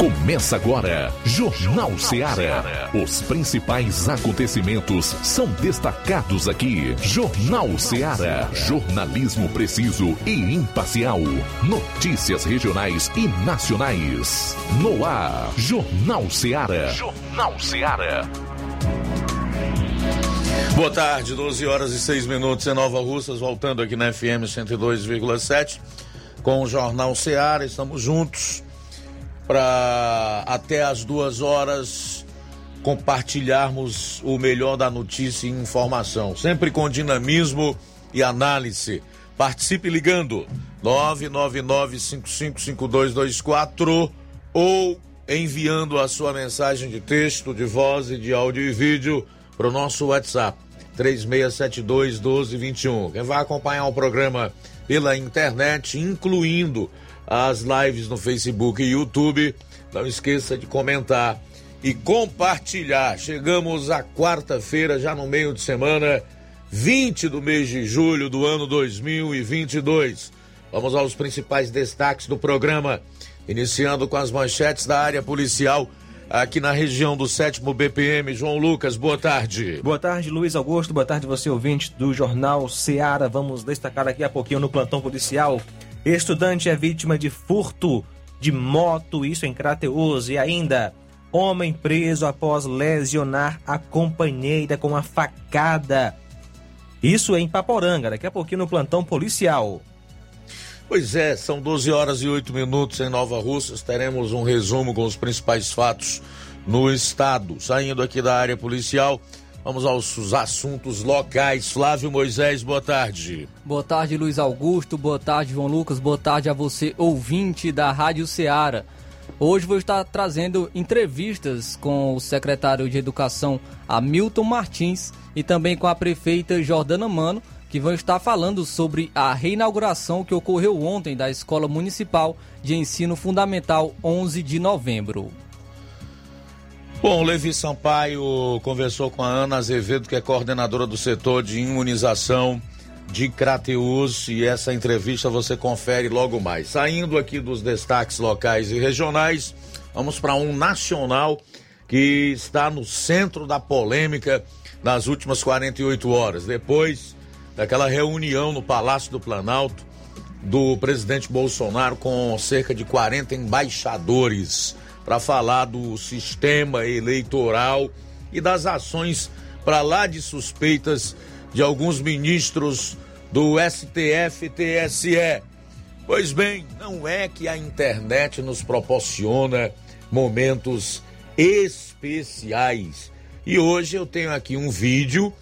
Começa agora, Jornal Ceará. Os principais acontecimentos são destacados aqui. Jornal Ceará. Jornalismo preciso e imparcial. Notícias regionais e nacionais. No ar, Jornal Ceará. Jornal Ceará. Boa tarde, 12 horas e 6 minutos em Nova Russas, voltando aqui na FM 102,7 com o Jornal Ceará. Estamos juntos para até as duas horas compartilharmos o melhor da notícia e informação, sempre com dinamismo e análise. Participe ligando 999-555224 ou enviando a sua mensagem de texto, de voz e de áudio e vídeo para o nosso WhatsApp 3672 1221. Quem vai acompanhar o programa pela internet, incluindo as lives no Facebook e YouTube. Não esqueça de comentar e compartilhar. Chegamos à quarta-feira, já no meio de semana, 20 do mês de julho do ano 2022. Vamos aos principais destaques do programa, iniciando com as manchetes da área policial aqui na região do sétimo BPM. João Lucas, boa tarde. Boa tarde, Luiz Augusto. Boa tarde, você ouvinte do Jornal Seara. Vamos destacar daqui a pouquinho no plantão policial Estudante é vítima de furto de moto, isso em Crateus. E ainda, homem preso após lesionar a companheira com a facada. Isso em Paporanga, daqui a pouquinho no plantão policial. Pois é, são 12 horas e 8 minutos em Nova Russas. Teremos um resumo com os principais fatos no estado. Saindo aqui da área policial, Vamos aos assuntos locais. Flávio Moisés, boa tarde. Boa tarde, Luiz Augusto. Boa tarde, João Lucas. Boa tarde a você, ouvinte da Rádio Ceará. Hoje vou estar trazendo entrevistas com o secretário de Educação, Hamilton Martins, e também com a prefeita Jordana Mano, que vão estar falando sobre a reinauguração que ocorreu ontem da Escola Municipal de Ensino Fundamental 11 de novembro. Bom, Levi Sampaio conversou com a Ana Azevedo, que é coordenadora do setor de imunização de Crateus, e essa entrevista você confere logo mais. Saindo aqui dos destaques locais e regionais, vamos para um nacional que está no centro da polêmica nas últimas 48 horas, depois daquela reunião no Palácio do Planalto do presidente Bolsonaro com cerca de 40 embaixadores para falar do sistema eleitoral e das ações para lá de suspeitas de alguns ministros do STF e TSE. Pois bem, não é que a internet nos proporciona momentos especiais. E hoje eu tenho aqui um vídeo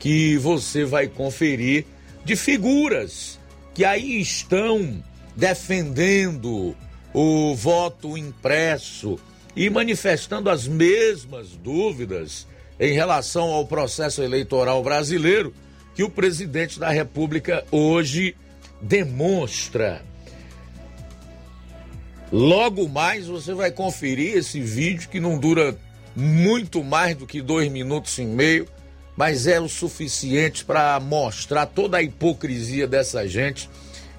que você vai conferir de figuras que aí estão defendendo o voto impresso e manifestando as mesmas dúvidas em relação ao processo eleitoral brasileiro que o presidente da República hoje demonstra. Logo mais você vai conferir esse vídeo que não dura muito mais do que dois minutos e meio, mas é o suficiente para mostrar toda a hipocrisia dessa gente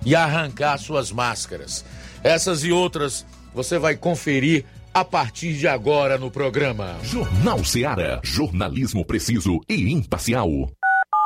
e arrancar suas máscaras. Essas e outras você vai conferir a partir de agora no programa. Jornal Seara. Jornalismo preciso e imparcial.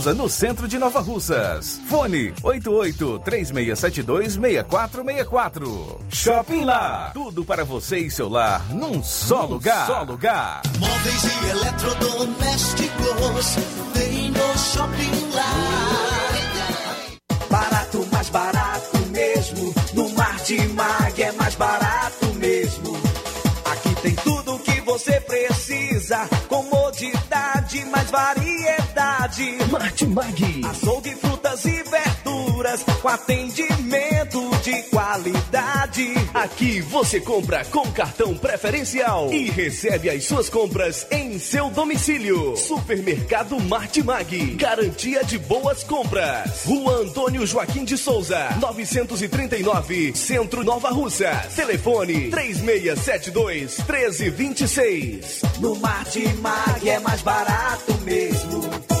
Souza, no centro de Nova Russas. Fone 88 3672 6464. Shopping Lá. Tudo para você e seu lar num só num lugar. Só lugar. Móveis e eletrodomésticos tem no Shopping Lá. Barato, mais barato mesmo. No Mar de Mag é mais barato mesmo. Aqui tem tudo o que você precisa. Comodidade, mais variedade. Martimag. Açougue, frutas e verduras com atendimento de qualidade. Aqui você compra com cartão preferencial e recebe as suas compras em seu domicílio. Supermercado Martimag, garantia de boas compras. Rua Antônio Joaquim de Souza, 939, Centro Nova Russa. Telefone 3672 1326. No Martimag é mais barato mesmo.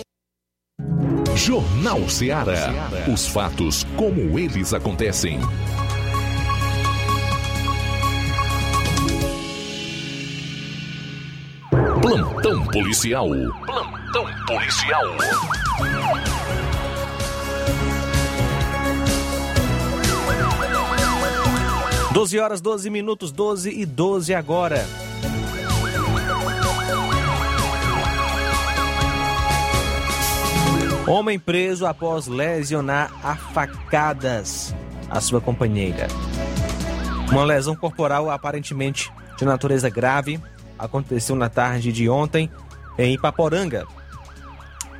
Jornal Ceará. Os fatos como eles acontecem. Plantão policial. Plantão policial. Doze horas, 12 minutos, 12 e 12 agora. Homem preso após lesionar a facadas a sua companheira. Uma lesão corporal aparentemente de natureza grave aconteceu na tarde de ontem em Ipaporanga.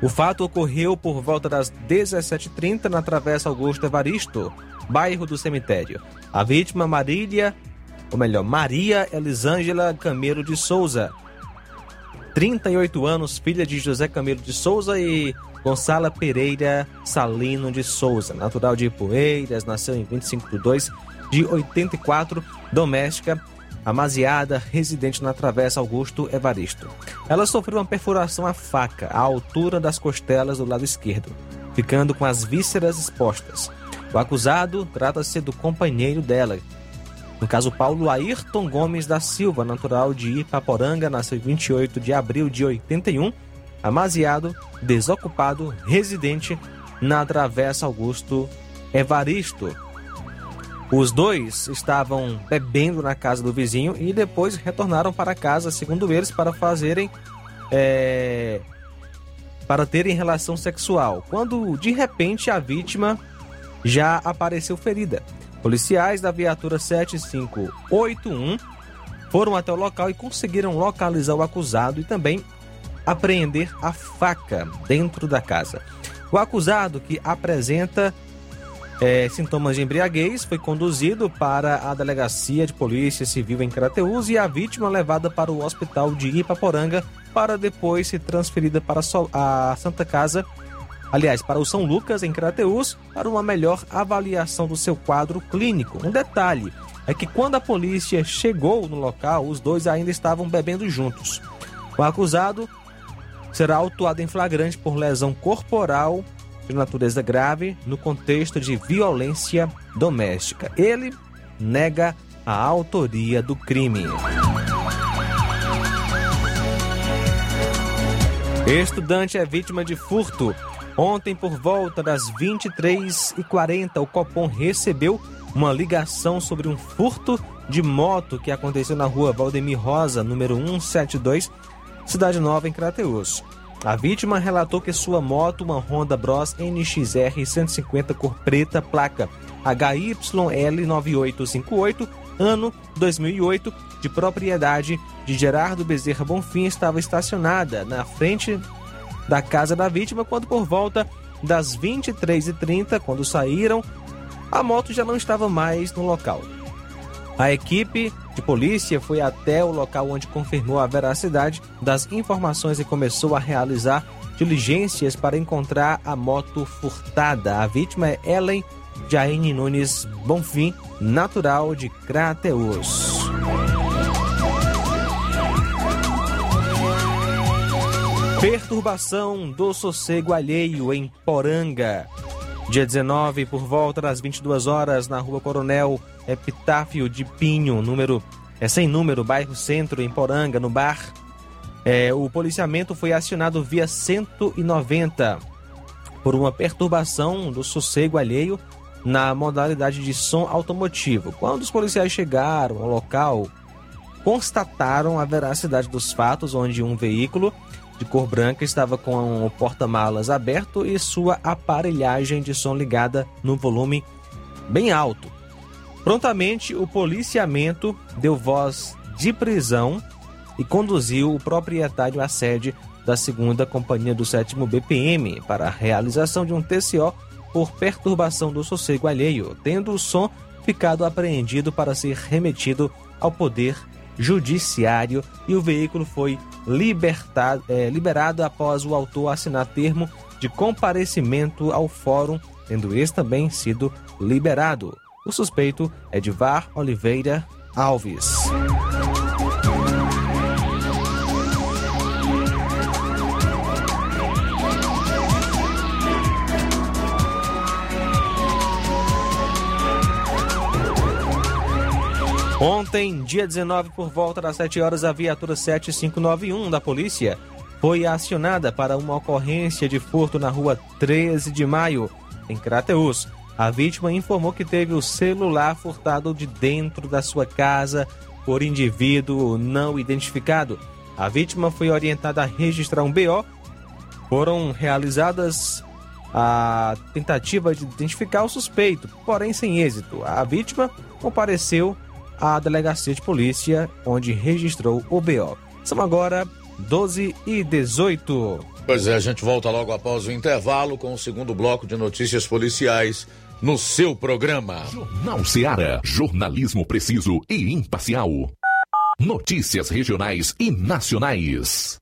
O fato ocorreu por volta das 17h30 na Travessa Augusto Evaristo, bairro do cemitério. A vítima, Marília, ou melhor, Maria Elisângela Camelo de Souza, 38 anos, filha de José Camelo de Souza e Gonçala Pereira Salino de Souza, natural de Poeiras, nasceu em 25 de 2 de 84, doméstica, amaziada, residente na Travessa Augusto Evaristo. Ela sofreu uma perfuração à faca, à altura das costelas do lado esquerdo, ficando com as vísceras expostas. O acusado trata-se do companheiro dela, no caso Paulo Ayrton Gomes da Silva, natural de Ipaporanga, nasceu em 28 de abril de 81, amaziado, desocupado, residente na Travessa Augusto Evaristo. Os dois estavam bebendo na casa do vizinho e depois retornaram para casa, segundo eles, para fazerem. É, para terem relação sexual, quando de repente a vítima já apareceu ferida. Policiais da viatura 7581 foram até o local e conseguiram localizar o acusado e também apreender a faca dentro da casa. O acusado, que apresenta é, sintomas de embriaguez, foi conduzido para a delegacia de polícia civil em Crateús e a vítima levada para o hospital de Ipaporanga para depois ser transferida para a Santa Casa aliás, para o São Lucas, em Crateús, para uma melhor avaliação do seu quadro clínico. Um detalhe é que quando a polícia chegou no local, os dois ainda estavam bebendo juntos. O acusado será autuado em flagrante por lesão corporal de natureza grave no contexto de violência doméstica. Ele nega a autoria do crime. Estudante é vítima de furto. Ontem, por volta das 23h40, o Copom recebeu uma ligação sobre um furto de moto que aconteceu na rua Valdemir Rosa, número 172, Cidade Nova, em Crateus. A vítima relatou que sua moto, uma Honda Bros NXR 150 cor preta, placa HYL9858, ano 2008, de propriedade de Gerardo Bezerra Bonfim, estava estacionada na frente da casa da vítima quando por volta das 23h30, quando saíram, a moto já não estava mais no local. A equipe de polícia foi até o local onde confirmou a veracidade das informações e começou a realizar diligências para encontrar a moto furtada. A vítima é Ellen Jaine Nunes Bonfim, natural de Crateus. Perturbação do sossego alheio em Poranga. Dia 19, por volta das 22 horas, na rua Coronel Epitáfio de Pinho, número é sem número, bairro Centro, em Poranga, no bar. É, o policiamento foi acionado via 190 por uma perturbação do sossego alheio na modalidade de som automotivo. Quando os policiais chegaram ao local, constataram a veracidade dos fatos, onde um veículo de cor branca estava com o porta-malas aberto e sua aparelhagem de som ligada no volume bem alto. Prontamente, o policiamento deu voz de prisão e conduziu o proprietário à sede da segunda companhia do sétimo BPM para a realização de um TCO por perturbação do sossego alheio, tendo o som ficado apreendido para ser remetido ao poder judiciário e o veículo foi libertado, é, liberado após o autor assinar termo de comparecimento ao fórum, tendo esse também sido liberado. O suspeito é Edvar Oliveira Alves. Ontem, dia 19, por volta das 7 horas, a viatura 7591 da polícia foi acionada para uma ocorrência de furto na rua 13 de maio, em Crateus. A vítima informou que teve o celular furtado de dentro da sua casa por indivíduo não identificado. A vítima foi orientada a registrar um BO. Foram realizadas a tentativa de identificar o suspeito, porém sem êxito. A vítima compareceu à delegacia de polícia, onde registrou o BO. São agora 12 e 18. Pois é, a gente volta logo após o intervalo com o segundo bloco de notícias policiais no seu programa. Jornal Seara. Jornalismo preciso e imparcial. Notícias regionais e nacionais.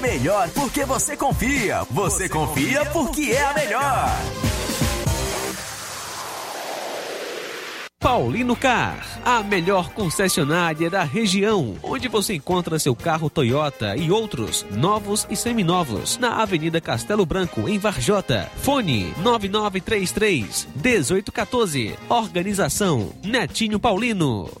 melhor porque você confia. Você, você confia por porque é a melhor. Paulino Car, a melhor concessionária da região, onde você encontra seu carro Toyota e outros novos e seminovos, na Avenida Castelo Branco, em Varjota. Fone 9933 1814. Organização Netinho Paulino.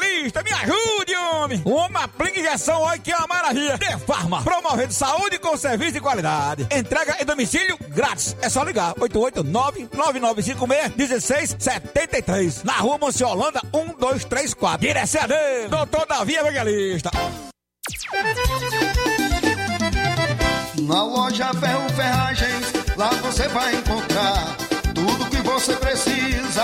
me ajude, homem. Uma aplica injeção, olha que é uma maravilha. De Farma, promovendo saúde com serviço de qualidade. Entrega em domicílio grátis. É só ligar, 889-9956-1673. Na rua Monsiolanda, 1234. Direção a Deus, doutor Davi Evangelista. Na loja Ferro Ferragens, lá você vai encontrar tudo que você precisa,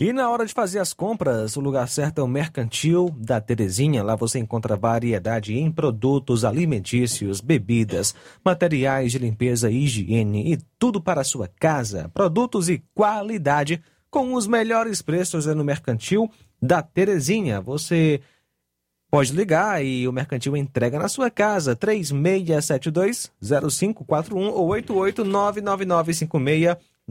E na hora de fazer as compras, o lugar certo é o Mercantil da Terezinha. Lá você encontra variedade em produtos alimentícios, bebidas, materiais de limpeza e higiene e tudo para a sua casa. Produtos e qualidade com os melhores preços é no Mercantil da Terezinha. Você pode ligar e o Mercantil entrega na sua casa. 3672-0541 ou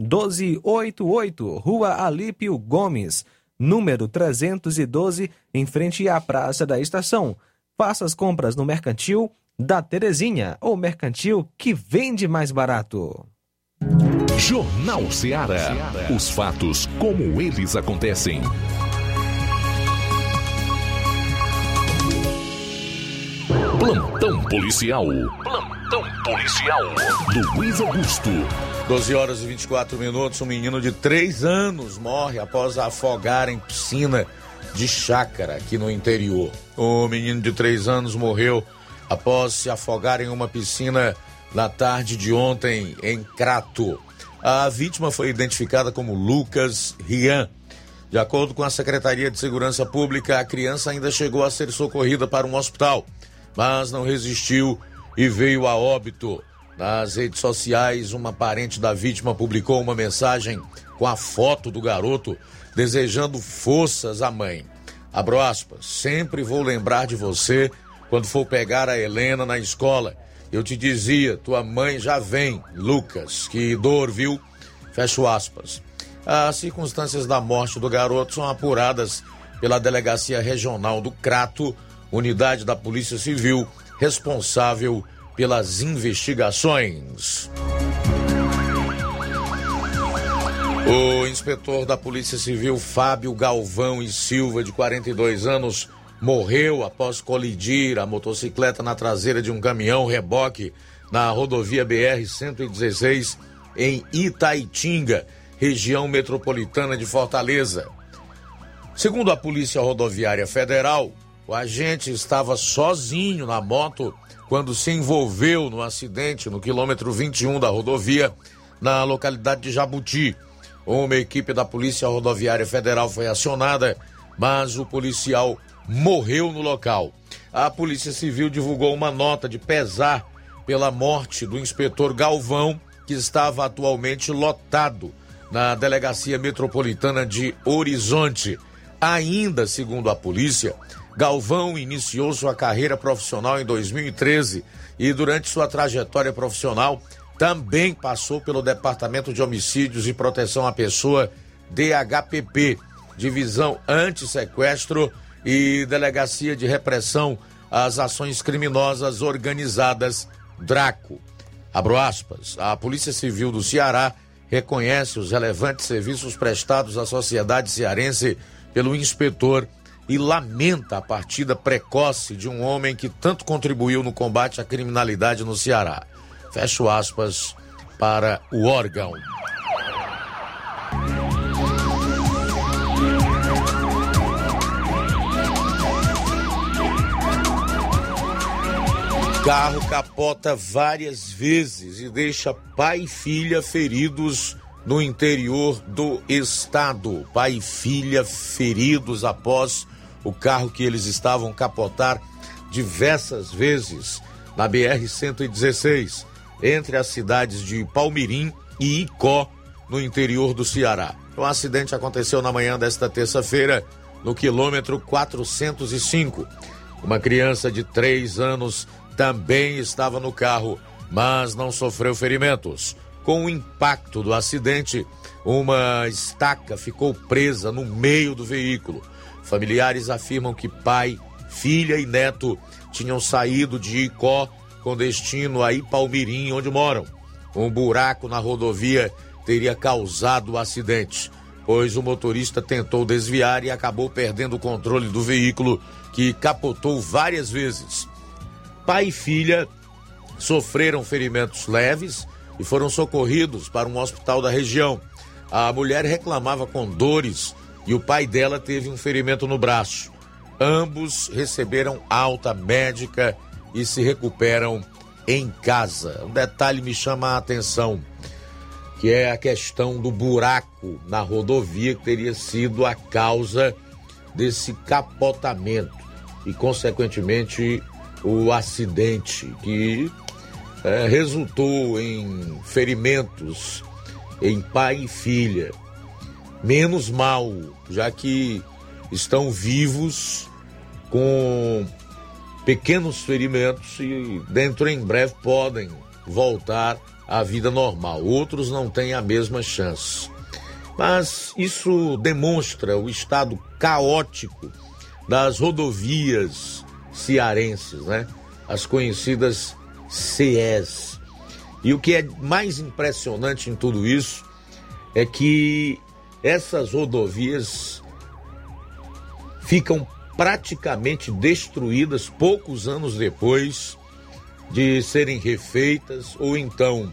8899956-1288. Rua Alípio Gomes, número 312, em frente à Praça da Estação. Faça as compras no Mercantil da Terezinha, ou Mercantil que vende mais barato. Jornal Ceará. Os fatos como eles acontecem. Plantão policial. Plantão policial. Luiz Augusto. 12 horas e 24 minutos. Um menino de 3 anos morre após afogar em piscina de chácara aqui no interior. O menino de 3 anos morreu após se afogar em uma piscina na tarde de ontem em Crato. A vítima foi identificada como Lucas Rian. De acordo com a Secretaria de Segurança Pública, a criança ainda chegou a ser socorrida para um hospital, mas não resistiu e veio a óbito. Nas redes sociais, uma parente da vítima publicou uma mensagem com a foto do garoto desejando forças à mãe. Abro aspas, sempre vou lembrar de você quando for pegar a Helena na escola. Eu te dizia, tua mãe já vem, Lucas. Que dor, viu? Fecho aspas. As circunstâncias da morte do garoto são apuradas pela Delegacia Regional do Crato, unidade da Polícia Civil responsável pelas investigações. O inspetor da Polícia Civil Fábio Galvão e Silva, de 42 anos, morreu após colidir a motocicleta na traseira de um caminhão reboque na rodovia BR-116 em Itaitinga, região metropolitana de Fortaleza. Segundo a Polícia Rodoviária Federal, O agente estava sozinho na moto quando se envolveu no acidente no quilômetro 21 da rodovia, na localidade de Jabuti. Uma equipe da Polícia Rodoviária Federal foi acionada, mas o policial morreu no local. A Polícia Civil divulgou uma nota de pesar pela morte do inspetor Galvão, que estava atualmente lotado na Delegacia Metropolitana de Horizonte. Ainda, segundo a polícia, Galvão iniciou sua carreira profissional em 2013 e, durante sua trajetória profissional, também passou pelo Departamento de Homicídios e Proteção à Pessoa, DHPP, Divisão Anti-Sequestro e Delegacia de Repressão às Ações Criminosas Organizadas, DRACO. Abro aspas. A Polícia Civil do Ceará reconhece os relevantes serviços prestados à sociedade cearense pelo inspetor e lamenta a partida precoce de um homem que tanto contribuiu no combate à criminalidade no Ceará. Fecho aspas para o órgão. Carro capota várias vezes e deixa pai e filha feridos no interior do estado. Pai e filha feridos após o carro que eles estavam capotar diversas vezes na BR-116, entre as cidades de Palmirim e Icó, no interior do Ceará. O acidente aconteceu na manhã desta terça-feira, no quilômetro 405. Uma criança de 3 anos também estava no carro, mas não sofreu ferimentos. Com o impacto do acidente, uma estaca ficou presa no meio do veículo. Familiares afirmam que pai, filha e neto tinham saído de Icó com destino a Ipalmirim, onde moram. Um buraco na rodovia teria causado o acidente, pois o motorista tentou desviar e acabou perdendo o controle do veículo, que capotou várias vezes. Pai e filha sofreram ferimentos leves e foram socorridos para um hospital da região. A mulher reclamava com dores e o pai dela teve um ferimento no braço. Ambos receberam alta médica e se recuperam em casa. Um detalhe me chama a atenção, que é a questão do buraco na rodovia que teria sido a causa desse capotamento e, consequentemente, o acidente que é, resultou em ferimentos em pai e filha menos mal, já que estão vivos com pequenos ferimentos e dentro em breve podem voltar à vida normal. Outros não têm a mesma chance. Mas isso demonstra o estado caótico das rodovias cearenses, né? As conhecidas CES. E o que é mais impressionante em tudo isso é que essas rodovias ficam praticamente destruídas poucos anos depois de serem refeitas ou então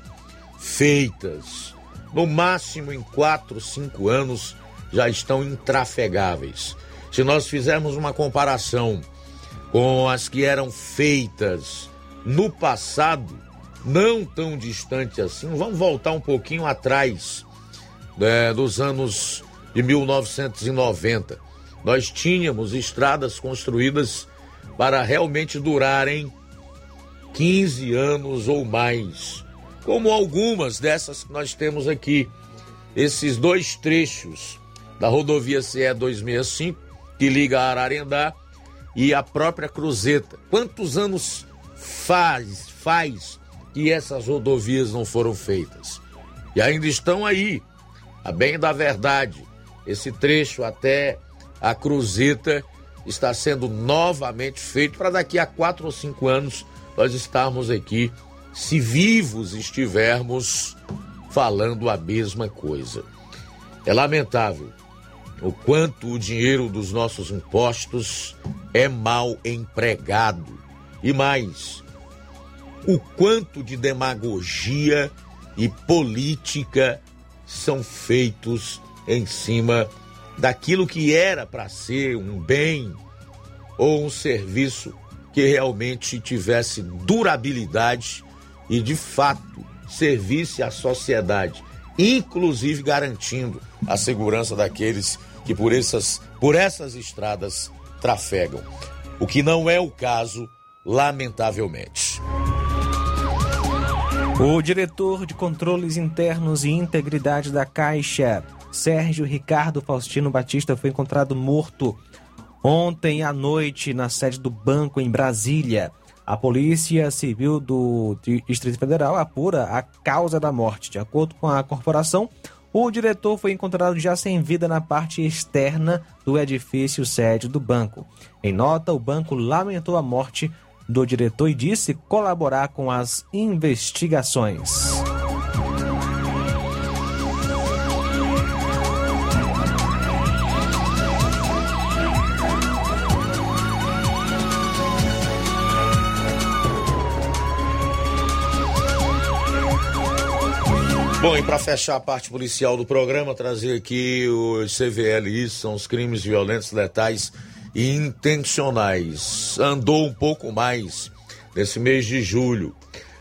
feitas. No máximo em quatro, cinco anos já estão intrafegáveis. Se nós fizermos uma comparação com as que eram feitas no passado, não tão distante assim, vamos voltar um pouquinho atrás né, dos anos de 1990. Nós tínhamos estradas construídas para realmente durarem 15 anos ou mais, como algumas dessas que nós temos aqui. Esses dois trechos da rodovia CE 265, que liga a Ararendá e a própria Cruzeta. Quantos anos faz, faz que essas rodovias não foram feitas? E ainda estão aí, a bem da verdade, esse trecho até a Cruzeta está sendo novamente feito para daqui a quatro ou cinco anos nós estarmos aqui, se vivos estivermos, falando a mesma coisa. É lamentável o quanto o dinheiro dos nossos impostos é mal empregado e mais, o quanto de demagogia e política são feitos em cima daquilo que era para ser um bem ou um serviço que realmente tivesse durabilidade e de fato servisse à sociedade, inclusive garantindo a segurança daqueles que por essas, por essas estradas trafegam. O que não é o caso, lamentavelmente. O diretor de controles internos e integridade da Caixa, Sérgio Ricardo Faustino Batista, foi encontrado morto ontem à noite na sede do banco em Brasília. A Polícia Civil do Distrito Federal apura a causa da morte. De acordo com a corporação, o diretor foi encontrado já sem vida na parte externa do edifício sede do banco. Em nota, o banco lamentou a morte do diretor e disse colaborar com as investigações. Bom, e para fechar a parte policial do programa, trazer aqui os CVLIs, são os crimes violentos, letais intencionais. Andou um pouco mais nesse mês de julho.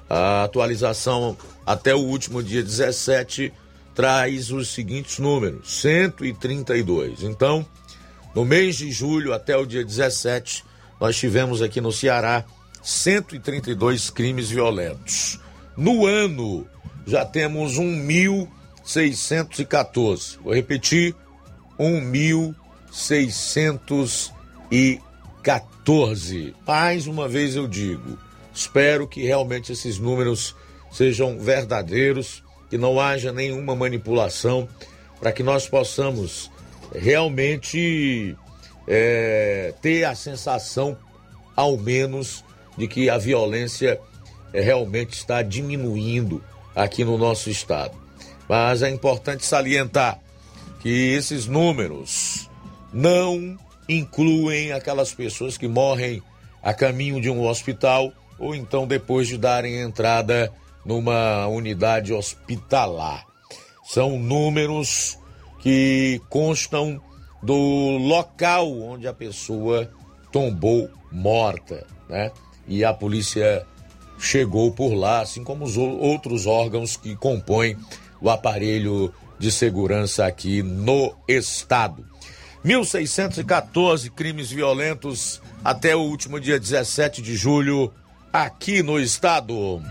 A atualização até o último dia 17 traz os seguintes números: 132. Então, no mês de julho até o dia 17, nós tivemos aqui no Ceará 132 crimes violentos. No ano já temos 1.614. Vou repetir: 1.614. Mais uma vez eu digo, espero que realmente esses números sejam verdadeiros, que não haja nenhuma manipulação, para que nós possamos realmente é, ter a sensação, ao menos, de que a violência é, realmente está diminuindo aqui no nosso estado. Mas é importante salientar que esses números não incluem aquelas pessoas que morrem a caminho de um hospital ou então depois de darem entrada numa unidade hospitalar. São números que constam do local onde a pessoa tombou morta, né? E a polícia chegou por lá, assim como os outros órgãos que compõem o aparelho de segurança aqui no estado. 1.614 crimes violentos até o último dia 17 de julho aqui no estado.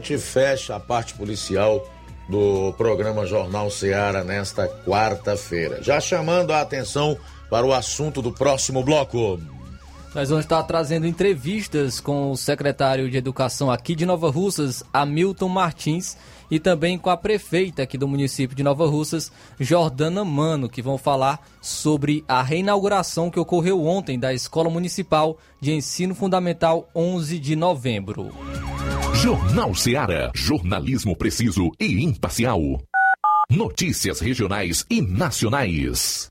Gente fecha a parte policial do programa Jornal Seara nesta quarta-feira. Já chamando a atenção para o assunto do próximo bloco. Nós vamos estar trazendo entrevistas com o secretário de Educação aqui de Nova Russas, Hamilton Martins, e também com a prefeita aqui do município de Nova Russas, Jordana Mano, que vão falar sobre a reinauguração que ocorreu ontem da Escola Municipal de Ensino Fundamental 11 de novembro. Jornal Seara. Jornalismo preciso e imparcial. Notícias regionais e nacionais.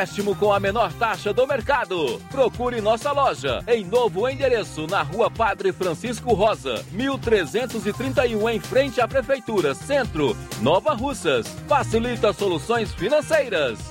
com a menor taxa do mercado. Procure nossa loja em novo endereço na Rua Padre Francisco Rosa, 1331 em frente à Prefeitura, Centro, Nova Russas. Facilita soluções financeiras.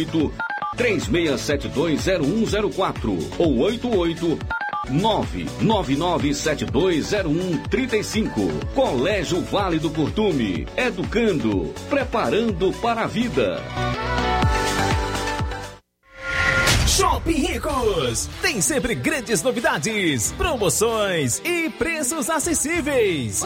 36720104 ou 88 999720135. Colégio Vale do Curtume. Educando, preparando para a vida. Shopping Ricos tem sempre grandes novidades, promoções e preços acessíveis.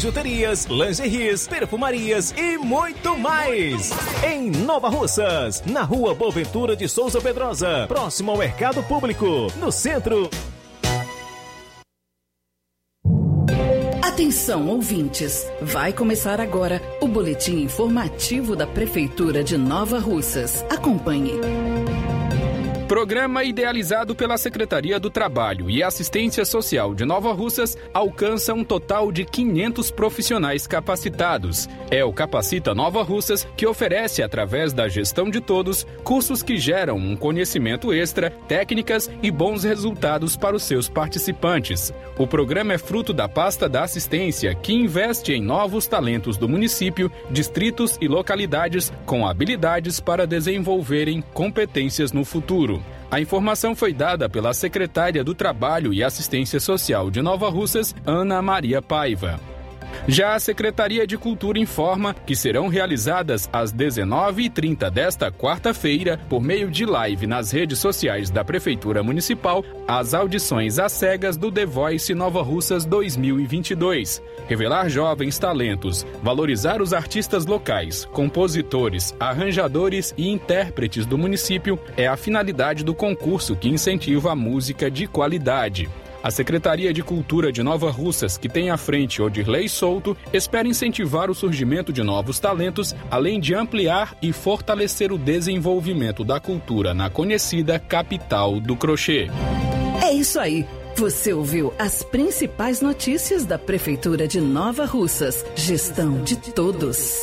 bijuterias, lingeries, perfumarias e muito mais. Em Nova Russas, na rua Boaventura de Souza Pedrosa, próximo ao Mercado Público, no centro. Atenção, ouvintes! Vai começar agora o boletim informativo da Prefeitura de Nova Russas. Acompanhe. Programa idealizado pela Secretaria do Trabalho e Assistência Social de Nova Russas alcança um total de 500 profissionais capacitados. É o Capacita Nova Russas que oferece, através da gestão de todos, cursos que geram um conhecimento extra, técnicas e bons resultados para os seus participantes. O programa é fruto da pasta da assistência, que investe em novos talentos do município, distritos e localidades com habilidades para desenvolverem competências no futuro. A informação foi dada pela secretária do Trabalho e Assistência Social de Nova Russas, Ana Maria Paiva. Já a Secretaria de Cultura informa que serão realizadas às 19h30 desta quarta-feira, por meio de live nas redes sociais da Prefeitura Municipal, as audições às cegas do The Voice Nova Russas 2022. Revelar jovens talentos, valorizar os artistas locais, compositores, arranjadores e intérpretes do município é a finalidade do concurso que incentiva a música de qualidade. A Secretaria de Cultura de Nova Russas, que tem à frente Odirley Souto, espera incentivar o surgimento de novos talentos, além de ampliar e fortalecer o desenvolvimento da cultura na conhecida capital do crochê. É isso aí. Você ouviu as principais notícias da Prefeitura de Nova Russas. Gestão de todos.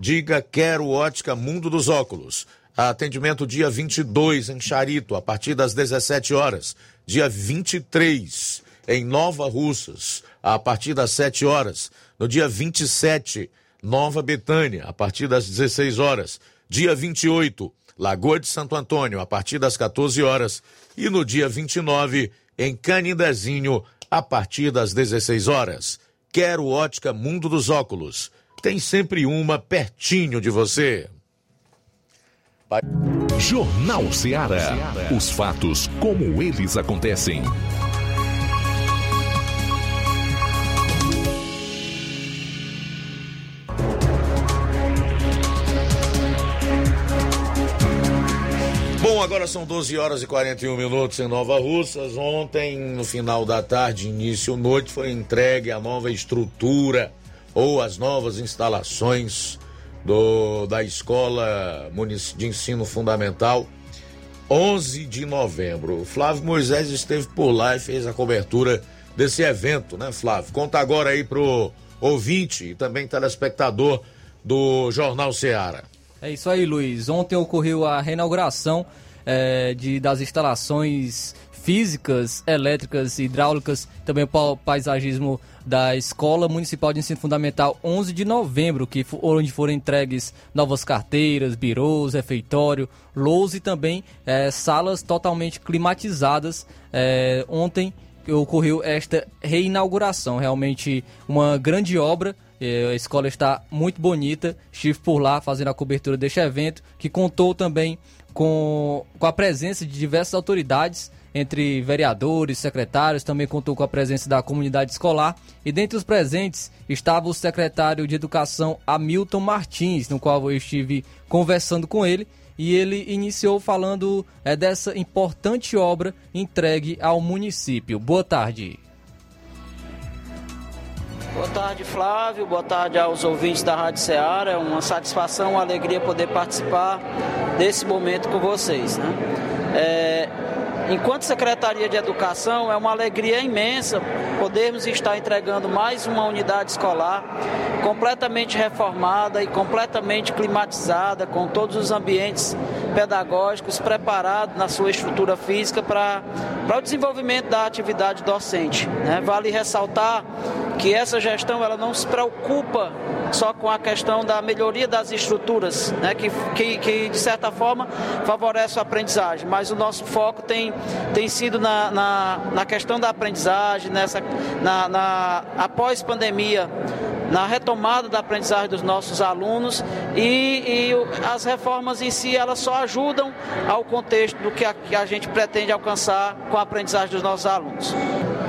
Diga quero ótica Mundo dos Óculos. Atendimento dia 22 em Charito, a partir das 17 horas. Dia 23 em Nova Russas, a partir das 7 horas. No dia 27, Nova Betânia, a partir das 16 horas. Dia 28, Lagoa de Santo Antônio, a partir das 14 horas. E no dia 29, em Canindezinho, a partir das 16 horas. Quero ótica Mundo dos Óculos. Tem sempre uma pertinho de você. Jornal Ceará. Os fatos como eles acontecem. Bom, agora são 12 horas e 41 minutos em Nova Russas. Ontem, no final da tarde, início noite, foi entregue a nova estrutura ou as novas instalações do, da Escola de Ensino Fundamental, 11 de novembro. Flávio Moisés esteve por lá e fez a cobertura desse evento, né, Flávio? Conta agora aí pro ouvinte e também telespectador do Jornal Ceará. É isso aí, Luiz. Ontem ocorreu a reinauguração é, de, das instalações físicas, elétricas, hidráulicas, também o paisagismo da Escola Municipal de Ensino Fundamental 11 de novembro, que onde foram entregues novas carteiras, birôs, refeitório, lous e também é, salas totalmente climatizadas. É, ontem ocorreu esta reinauguração, realmente uma grande obra é, a escola está muito bonita. Estive por lá fazendo a cobertura deste evento, que contou também com, com a presença de diversas autoridades, entre vereadores, secretários, também contou com a presença da comunidade escolar. E dentre os presentes estava o secretário de Educação Hamilton Martins, no qual eu estive conversando com ele. E ele iniciou falando é, dessa importante obra entregue ao município. Boa tarde. Boa tarde, Flávio. Boa tarde aos ouvintes da Rádio Ceará. É uma satisfação, uma alegria poder participar desse momento com vocês. Né? É, Enquanto Secretaria de Educação, é uma alegria imensa podermos estar entregando mais uma unidade escolar completamente reformada e completamente climatizada, com todos os ambientes pedagógicos preparados na sua estrutura física para, para o desenvolvimento da atividade docente. Né? Vale ressaltar que essa gestão ela não se preocupa só com a questão da melhoria das estruturas, né, que, que, que de certa forma favorece a aprendizagem, mas o nosso foco tem, tem sido na, na, na questão da aprendizagem, nessa, na, na após pandemia, na retomada da aprendizagem dos nossos alunos e, e, as reformas em si elas só ajudam ao contexto do que a, que a gente pretende alcançar com a aprendizagem dos nossos alunos.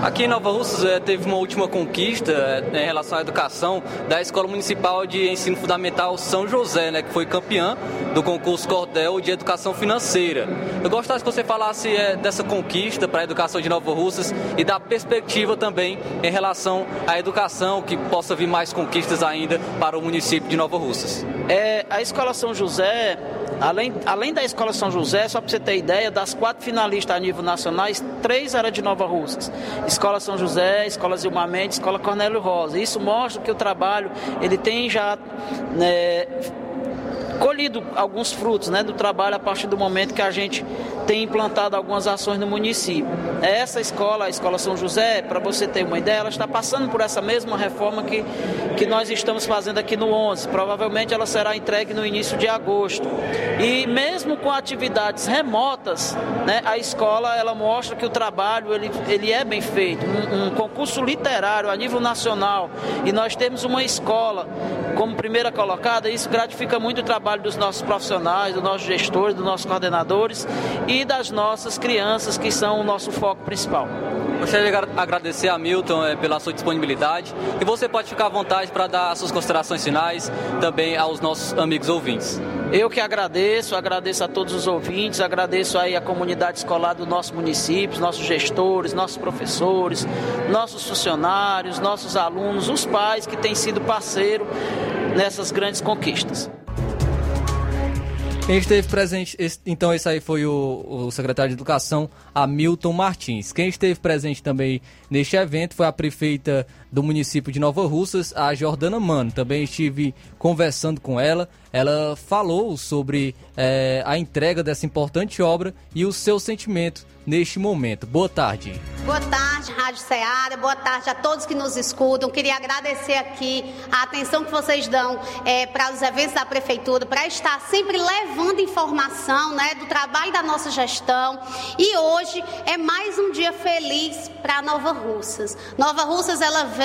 Aqui em Nova Russas é, teve uma última conquista é, em relação à educação da Escola Municipal de Ensino Fundamental São José, né, que foi campeã do concurso Cordel de Educação Financeira. Eu gostaria que você falasse é, dessa conquista para a educação de Nova Russas e da perspectiva também em relação à educação, que possa vir mais conquistas ainda para o município de Nova Russas. É, a Escola São José Além, além da Escola São José, só para você ter ideia, das quatro finalistas a nível nacional, três eram de Nova Russas. Escola São José, Escola Zilmar Mendes, Escola Cornélio Rosa. Isso mostra que o trabalho ele tem já né, colhido alguns frutos né, do trabalho a partir do momento que a gente tem implantado algumas ações no município. Essa escola, a Escola São José, para você ter uma ideia, ela está passando por essa mesma reforma que, que nós estamos fazendo aqui no 11. Provavelmente ela será entregue no início de agosto. E mesmo com atividades remotas, né, a escola ela mostra que o trabalho ele, ele é bem feito. Um, um concurso literário a nível nacional e nós temos uma escola como primeira colocada, isso gratifica muito o trabalho dos nossos profissionais, dos nossos gestores, dos nossos coordenadores e das nossas crianças, que são o nosso foco principal. Gostaria de agradecer a Milton é, pela sua disponibilidade e você pode ficar à vontade para dar suas considerações finais também aos nossos amigos ouvintes. Eu que agradeço, agradeço a todos os ouvintes, agradeço aí a comunidade escolar do nosso município, nossos gestores, nossos professores, nossos funcionários, nossos alunos, os pais que têm sido parceiro nessas grandes conquistas. Esteve presente, então esse aí foi o, o, secretário de Educação, Hamilton Martins. Quem esteve presente também neste evento foi a prefeita do município de Nova Russas, a Jordana Mano. Também estive conversando com ela. Ela falou sobre é, a entrega dessa importante obra e o seu sentimento neste momento. Boa tarde. Boa tarde, Rádio Ceará. Boa tarde a todos que nos escutam. Queria agradecer aqui a atenção que vocês dão é, para os eventos da Prefeitura, para estar sempre levando informação né, do trabalho da nossa gestão. E hoje é mais um dia feliz para Nova Russas. Nova Russas, ela vem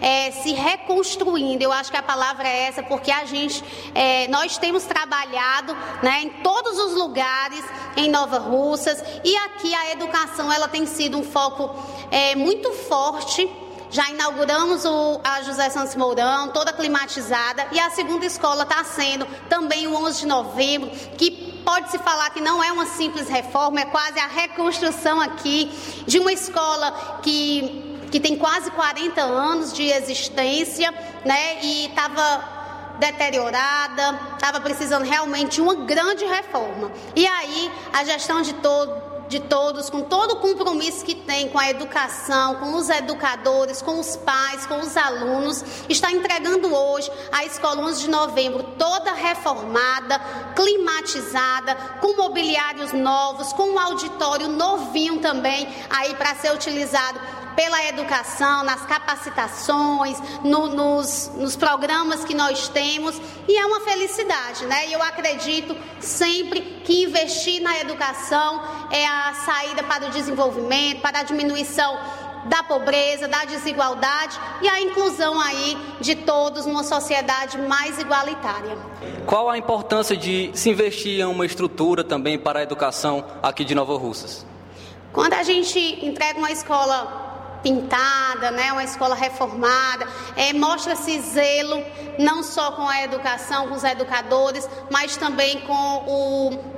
é, se reconstruindo. Eu acho que a palavra é essa, porque a gente, é, nós temos trabalhado né, em todos os lugares em Nova Russas e aqui a educação ela tem sido um foco é, muito forte. Já inauguramos o, a José Santos Mourão, toda climatizada, e a segunda escola está sendo também o 11 de novembro, que pode-se falar que não é uma simples reforma, é quase a reconstrução aqui de uma escola que, que tem quase 40 anos de existência, né? E estava deteriorada, estava precisando realmente de uma grande reforma. E aí a gestão de todo de todos, com todo o compromisso que tem com a educação, com os educadores, com os pais, com os alunos, está entregando hoje a Escola 11 de Novembro toda reformada, climatizada, com mobiliários novos, com um auditório novinho também aí para ser utilizado pela educação, nas capacitações, no, nos, nos programas que nós temos, e é uma felicidade, né? E eu acredito sempre que investir na educação é a saída para o desenvolvimento, para a diminuição da pobreza, da desigualdade e a inclusão aí de todos numa sociedade mais igualitária. Qual a importância de se investir em uma estrutura também para a educação aqui de Nova Russas? Quando a gente entrega uma escola pintada, né, uma escola reformada. É, Mostra-se zelo não só com a educação, com os educadores, mas também com o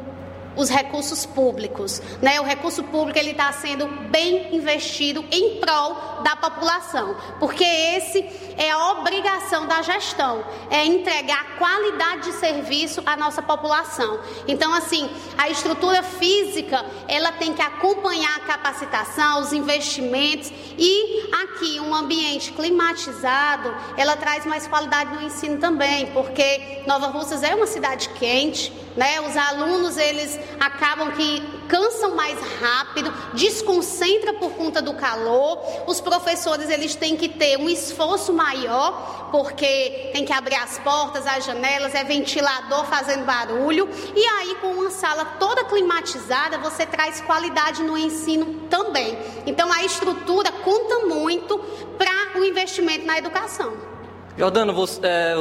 os recursos públicos. Né? O recurso público ele está sendo bem investido em prol da população, porque esse é a obrigação da gestão, é entregar qualidade de serviço à nossa população. Então, assim, a estrutura física ela tem que acompanhar a capacitação, os investimentos e aqui um ambiente climatizado, ela traz mais qualidade no ensino também, porque Nova Russas é uma cidade quente, né? Os alunos eles acabam que cansam mais rápido, desconcentra por conta do calor. Os professores eles têm que ter um esforço maior, porque tem que abrir as portas, as janelas, é ventilador fazendo barulho. E aí com uma sala toda climatizada, você traz qualidade no ensino também. Então a estrutura conta muito para o investimento na educação. Jordano, você, é,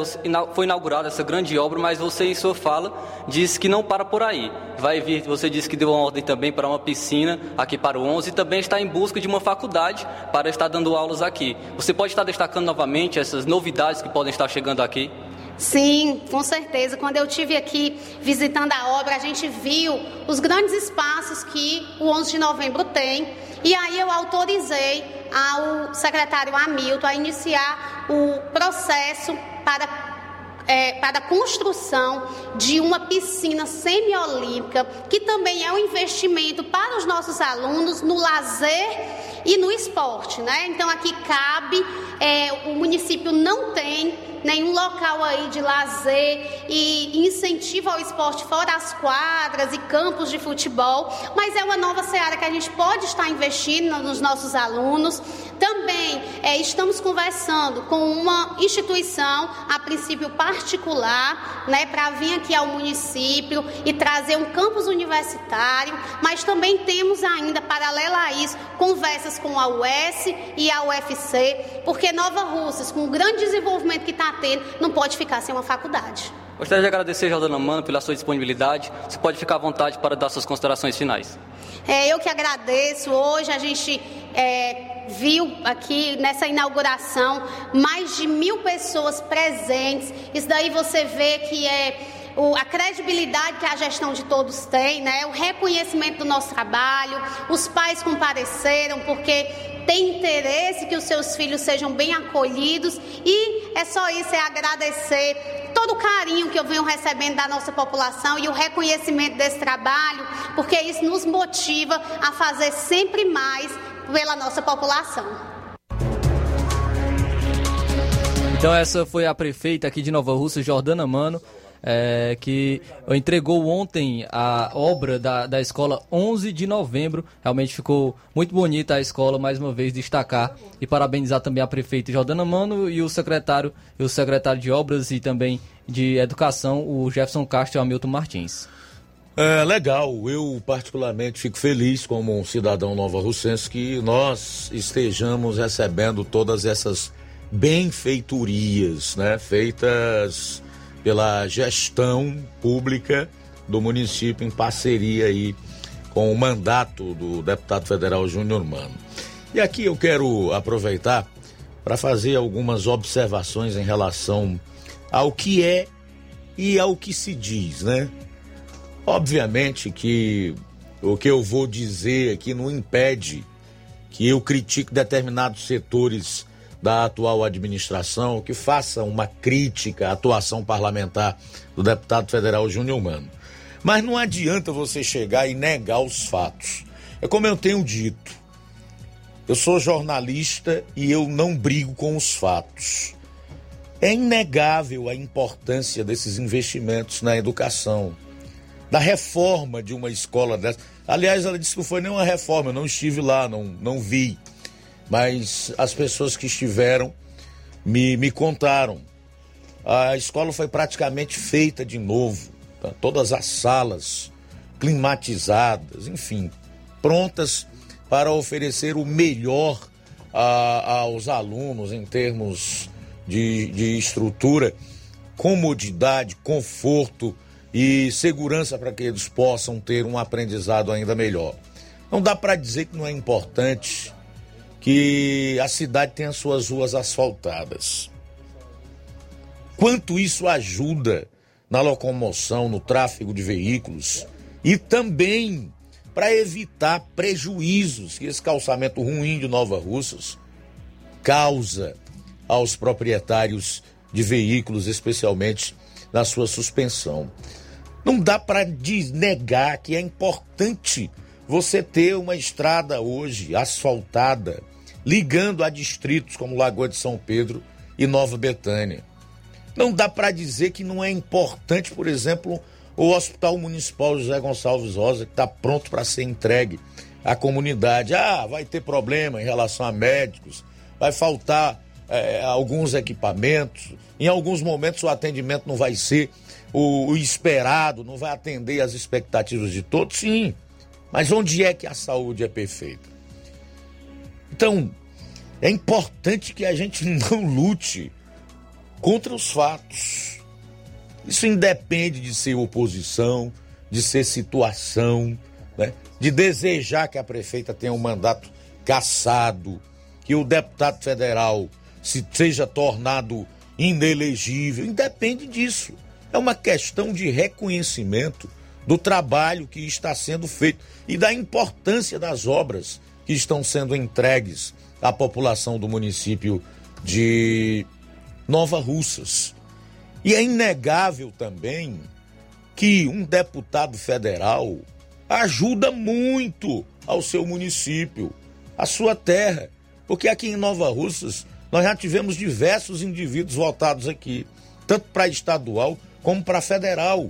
foi inaugurada essa grande obra, mas você em sua fala disse que não para por aí. Vai vir, você disse que deu uma ordem também para uma piscina aqui para o 11 e também está em busca de uma faculdade para estar dando aulas aqui. Você pode estar destacando novamente essas novidades que podem estar chegando aqui? Sim, com certeza. Quando eu tive aqui visitando a obra, a gente viu os grandes espaços que o 11 de novembro tem. E aí eu autorizei ao secretário Hamilton a iniciar o processo para é, para a construção de uma piscina semiolímpica, que também é um investimento para os nossos alunos no lazer e no esporte, né? Então aqui cabe, é, o município não tem nenhum local aí de lazer e incentivo ao esporte fora as quadras e campos de futebol, mas é uma nova seara que a gente pode estar investindo nos nossos alunos. Também é, estamos conversando com uma instituição, a princípio particular, né, para vir aqui ao município e trazer um campus universitário, mas também temos ainda, paralela a isso, conversas com a US e a UFC, porque Nova Russas, com o grande desenvolvimento que está tendo, não pode ficar sem uma faculdade. Gostaria de agradecer, Jordana Mano, pela sua disponibilidade. Você pode ficar à vontade para dar suas considerações finais. É, eu que agradeço. Hoje a gente é, viu aqui nessa inauguração mais de mil pessoas presentes. Isso daí você vê que é a credibilidade que a gestão de todos tem, né? o reconhecimento do nosso trabalho. Os pais compareceram porque tem interesse que os seus filhos sejam bem acolhidos e é só isso, é agradecer todo o carinho que eu venho recebendo da nossa população e o reconhecimento desse trabalho, porque isso nos motiva a fazer sempre mais pela nossa população. Então essa foi a prefeita aqui de Nova Rússia, Jordana Mano, é, que entregou ontem a obra da, da escola 11 de novembro. Realmente ficou muito bonita a escola, mais uma vez destacar e parabenizar também a prefeita Jordana Mano e o secretário, e o secretário de obras e também de educação, o Jefferson Castro e Hamilton Martins. É legal, eu particularmente fico feliz como um cidadão nova russense que nós estejamos recebendo todas essas benfeitorias, né, feitas pela gestão pública do município em parceria aí com o mandato do deputado federal Júnior Mano. E aqui eu quero aproveitar para fazer algumas observações em relação ao que é e ao que se diz, né? Obviamente que o que eu vou dizer aqui não impede que eu critique determinados setores da atual administração, que faça uma crítica à atuação parlamentar do deputado federal Júnior Mano. Mas não adianta você chegar e negar os fatos. É como eu tenho dito. Eu sou jornalista e eu não brigo com os fatos. É inegável a importância desses investimentos na educação, da reforma de uma escola dessa. Aliás, ela disse que foi nenhuma reforma, eu não estive lá, não, não vi mas as pessoas que estiveram me, me contaram. A escola foi praticamente feita de novo, tá? todas as salas climatizadas, enfim, prontas para oferecer o melhor a, aos alunos em termos de, de estrutura, comodidade, conforto e segurança para que eles possam ter um aprendizado ainda melhor. Não dá para dizer que não é importante que a cidade as suas ruas asfaltadas. Quanto isso ajuda na locomoção, no tráfego de veículos e também para evitar prejuízos que esse calçamento ruim de Nova Russas causa aos proprietários de veículos, especialmente na sua suspensão. Não dá para negar que é importante você ter uma estrada hoje asfaltada, ligando a distritos como Lagoa de São Pedro e Nova Betânia. Não dá para dizer que não é importante, por exemplo, o Hospital Municipal José Gonçalves Rosa, que está pronto para ser entregue à comunidade. Ah, vai ter problema em relação a médicos, vai faltar é, alguns equipamentos, em alguns momentos o atendimento não vai ser o, o esperado, não vai atender às expectativas de todos, sim. Mas onde é que a saúde é perfeita? Então, é importante que a gente não lute contra os fatos. Isso independe de ser oposição, de ser situação, né? de desejar que a prefeita tenha um mandato cassado, que o deputado federal se seja tornado inelegível. Independe disso. É uma questão de reconhecimento do trabalho que está sendo feito e da importância das obras que estão sendo entregues à população do município de Nova Russas. E é inegável também que um deputado federal ajuda muito ao seu município, à sua terra, porque aqui em Nova Russas nós já tivemos diversos indivíduos votados aqui, tanto para estadual como para federal,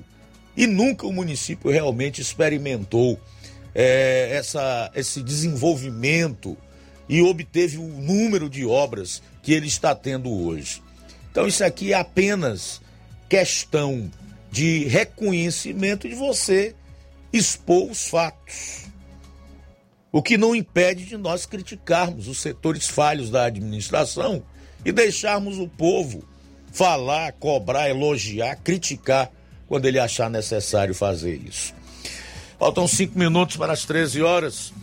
e nunca o município realmente experimentou é, essa, esse desenvolvimento e obteve o número de obras que ele está tendo hoje. Então, isso aqui é apenas questão de reconhecimento de você expor os fatos. O que não impede de nós criticarmos os setores falhos da administração e deixarmos o povo falar, cobrar, elogiar, criticar quando ele achar necessário fazer isso. Faltam cinco minutos para as 13 horas.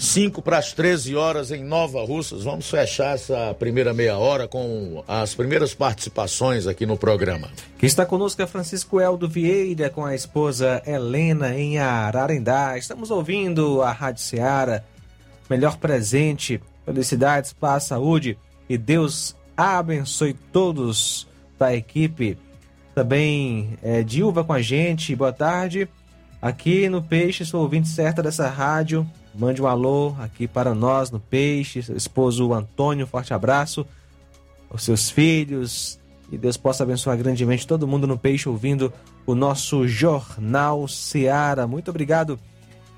5 para as 13 horas em Nova Russas. Vamos fechar essa primeira meia hora com as primeiras participações aqui no programa. Quem está conosco é Francisco Eldo Vieira com a esposa Helena em Ararendá. Estamos ouvindo a Rádio Ceará. Melhor presente, felicidades, paz, saúde e Deus abençoe todos da equipe. Também é, Dilva com a gente, boa tarde. Aqui no Peixe, sou ouvinte certa dessa rádio. Mande um alô aqui para nós no Peixe, seu esposo Antônio, forte abraço. Os seus filhos, e Deus possa abençoar grandemente todo mundo no Peixe ouvindo o nosso Jornal Seara. Muito obrigado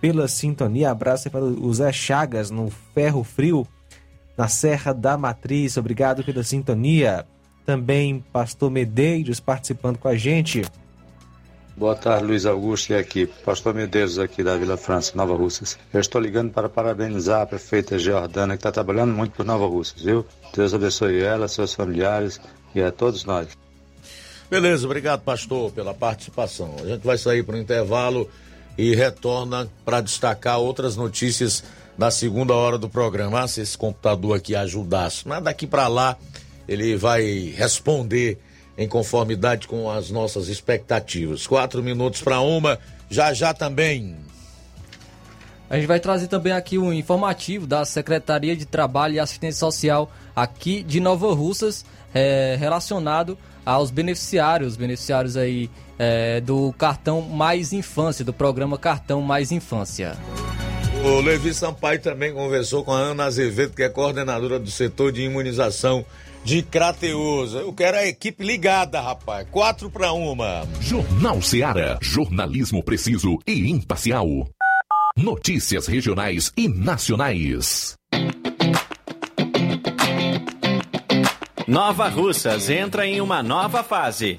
pela sintonia. Abraço para o Zé Chagas no Ferro Frio, na Serra da Matriz. Obrigado pela sintonia. Também Pastor Medeiros participando com a gente. Boa tarde, Luiz Augusto e aqui. Pastor Medeiros aqui da Vila França, Nova Russas. Eu estou ligando para parabenizar a prefeita Jordana, que está trabalhando muito por Nova Russas, viu? Deus abençoe ela, seus familiares e a todos nós. Beleza, obrigado, pastor, pela participação. A gente vai sair para o intervalo e retorna para destacar outras notícias da segunda hora do programa. Ah, se esse computador aqui ajudasse. Mas daqui para lá ele vai responder em conformidade com as nossas expectativas. Quatro minutos para uma, já já também. A gente vai trazer também aqui um informativo da Secretaria de Trabalho e Assistência Social aqui de Nova Russas, é, relacionado aos beneficiários, beneficiários aí é, do cartão Mais Infância, do programa Cartão Mais Infância. O Levi Sampaio também conversou com a Ana Azevedo, que é coordenadora do setor de imunização de Crateus. Eu quero a equipe ligada, rapaz. Quatro para uma. Jornal Seara. Jornalismo preciso e imparcial. Notícias regionais e nacionais. Nova Russas entra em uma nova fase.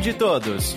De todos.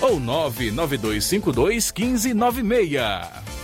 ou 99252 1596.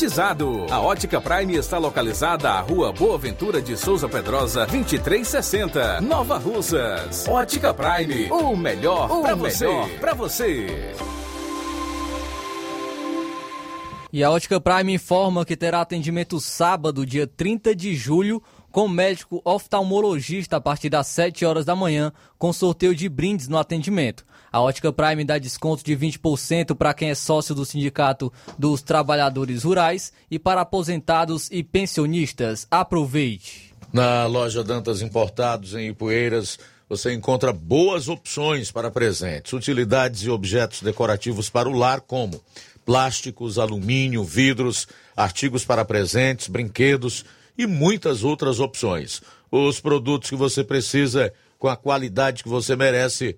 climatizado. A Ótica Prime está localizada à Rua Boa Ventura de Souza Pedrosa, 2360, Nova Russas. Ótica Prime, o melhor para você. Pra você. E a Ótica Prime informa que terá atendimento sábado, dia 30 de julho, com médico oftalmologista a partir das 7 horas da manhã, com sorteio de brindes no atendimento. A Ótica Prime dá desconto de 20% para quem é sócio do Sindicato dos Trabalhadores Rurais e para aposentados e pensionistas. Aproveite! Na loja Dantas Importados em Ipueiras, você encontra boas opções para presentes, utilidades e objetos decorativos para o lar, como plásticos, alumínio, vidros, artigos para presentes, brinquedos e muitas outras opções. Os produtos que você precisa com a qualidade que você merece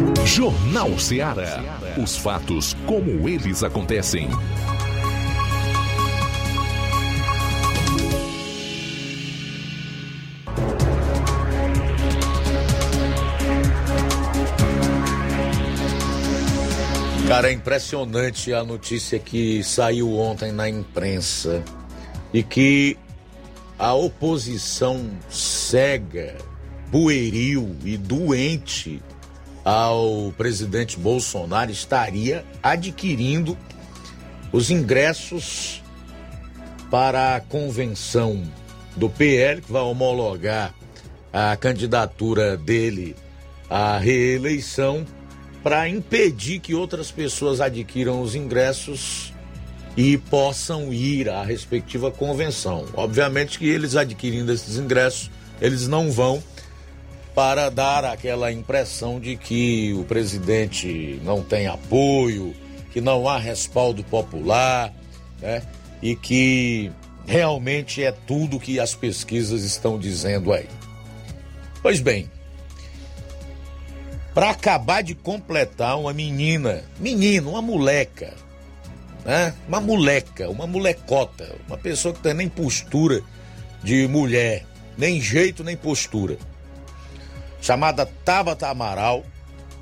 Jornal Ceará. Os fatos como eles acontecem. Cara, é impressionante a notícia que saiu ontem na imprensa e que a oposição cega, pueril e doente ao presidente Bolsonaro estaria adquirindo os ingressos para a convenção do PL, que vai homologar a candidatura dele à reeleição, para impedir que outras pessoas adquiram os ingressos e possam ir à respectiva convenção. Obviamente que eles adquirindo esses ingressos, eles não vão para dar aquela impressão de que o presidente não tem apoio, que não há respaldo popular, né? E que realmente é tudo que as pesquisas estão dizendo aí. Pois bem, para acabar de completar uma menina, menina, uma moleca, né? Uma moleca, uma molecota, uma pessoa que tem nem postura de mulher, nem jeito nem postura chamada Tabata Amaral,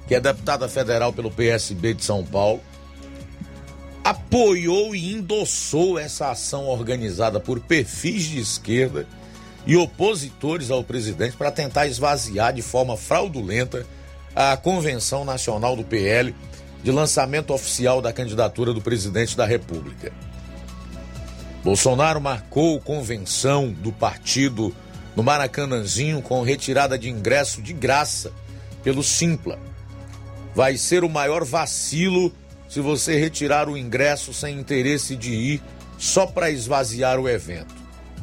que é deputada federal pelo PSB de São Paulo, apoiou e endossou essa ação organizada por perfis de esquerda e opositores ao presidente para tentar esvaziar de forma fraudulenta a Convenção Nacional do PL de lançamento oficial da candidatura do presidente da República. Bolsonaro marcou convenção do partido no Maracanãzinho com retirada de ingresso de graça pelo Simpla. Vai ser o maior vacilo se você retirar o ingresso sem interesse de ir só para esvaziar o evento.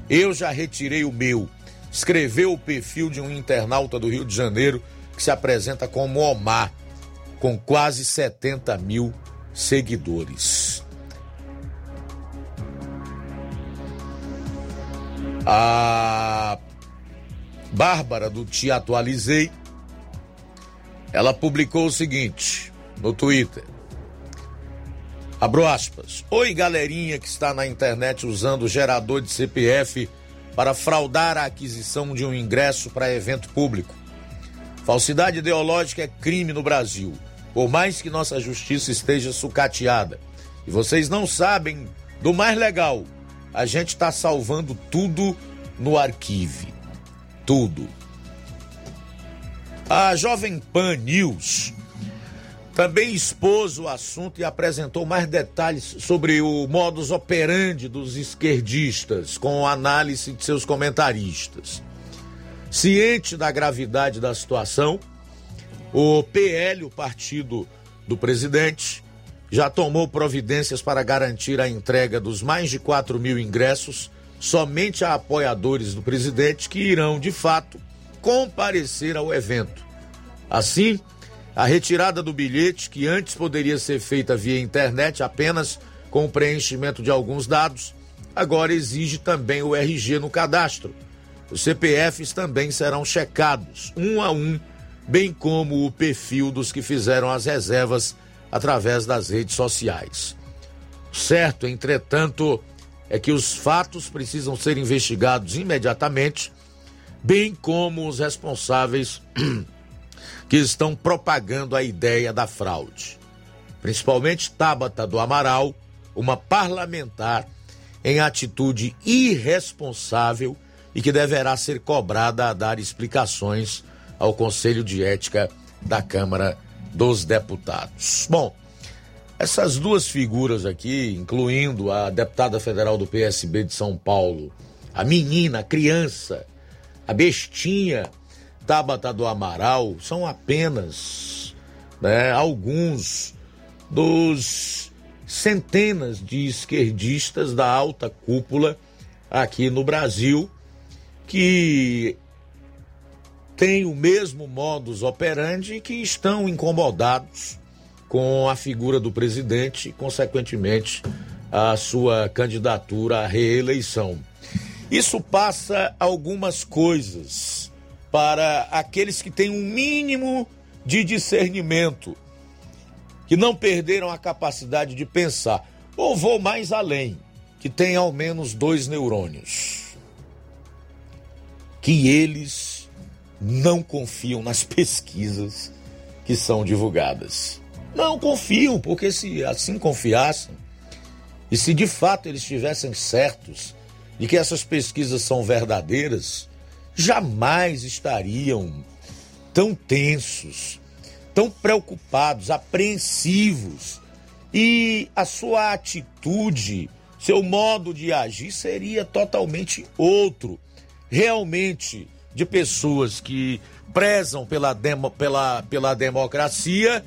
Eu já retirei o meu. Escreveu o perfil de um internauta do Rio de Janeiro que se apresenta como Omar, com quase 70 mil seguidores. A Bárbara do Te Atualizei, ela publicou o seguinte no Twitter. Abro aspas. Oi, galerinha que está na internet usando gerador de CPF para fraudar a aquisição de um ingresso para evento público. Falsidade ideológica é crime no Brasil, por mais que nossa justiça esteja sucateada. E vocês não sabem do mais legal. A gente está salvando tudo no arquivo tudo. A Jovem Pan News também expôs o assunto e apresentou mais detalhes sobre o modus operandi dos esquerdistas, com análise de seus comentaristas. Ciente da gravidade da situação, o PL, o partido do presidente, já tomou providências para garantir a entrega dos mais de 4 mil ingressos somente a apoiadores do presidente que irão, de fato, comparecer ao evento. Assim, a retirada do bilhete, que antes poderia ser feita via internet apenas com o preenchimento de alguns dados, agora exige também o RG no cadastro. Os CPFs também serão checados, um a um, bem como o perfil dos que fizeram as reservas através das redes sociais. Certo, entretanto, é que os fatos precisam ser investigados imediatamente, bem como os responsáveis que estão propagando a ideia da fraude. Principalmente Tabata do Amaral, uma parlamentar em atitude irresponsável e que deverá ser cobrada a dar explicações ao Conselho de Ética da Câmara dos Deputados. Bom, essas duas figuras aqui, incluindo a deputada federal do PSB de São Paulo, a menina, a criança, a bestinha Tabata do Amaral, são apenas né, alguns dos centenas de esquerdistas da alta cúpula aqui no Brasil que têm o mesmo modus operandi e que estão incomodados com a figura do presidente e, consequentemente, a sua candidatura à reeleição. Isso passa algumas coisas para aqueles que têm um mínimo de discernimento, que não perderam a capacidade de pensar. Ou vou mais além, que tem ao menos dois neurônios. Que eles não confiam nas pesquisas que são divulgadas. Não confiam, porque se assim confiassem, e se de fato eles estivessem certos de que essas pesquisas são verdadeiras, jamais estariam tão tensos, tão preocupados, apreensivos. E a sua atitude, seu modo de agir seria totalmente outro. Realmente de pessoas que prezam pela, demo, pela, pela democracia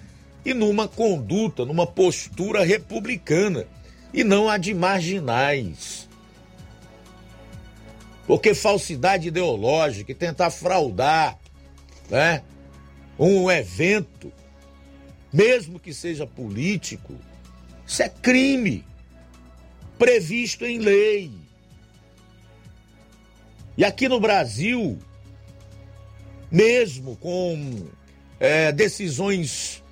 e numa conduta, numa postura republicana e não a de marginais. Porque falsidade ideológica e tentar fraudar né, um evento, mesmo que seja político, isso é crime previsto em lei. E aqui no Brasil, mesmo com é, decisões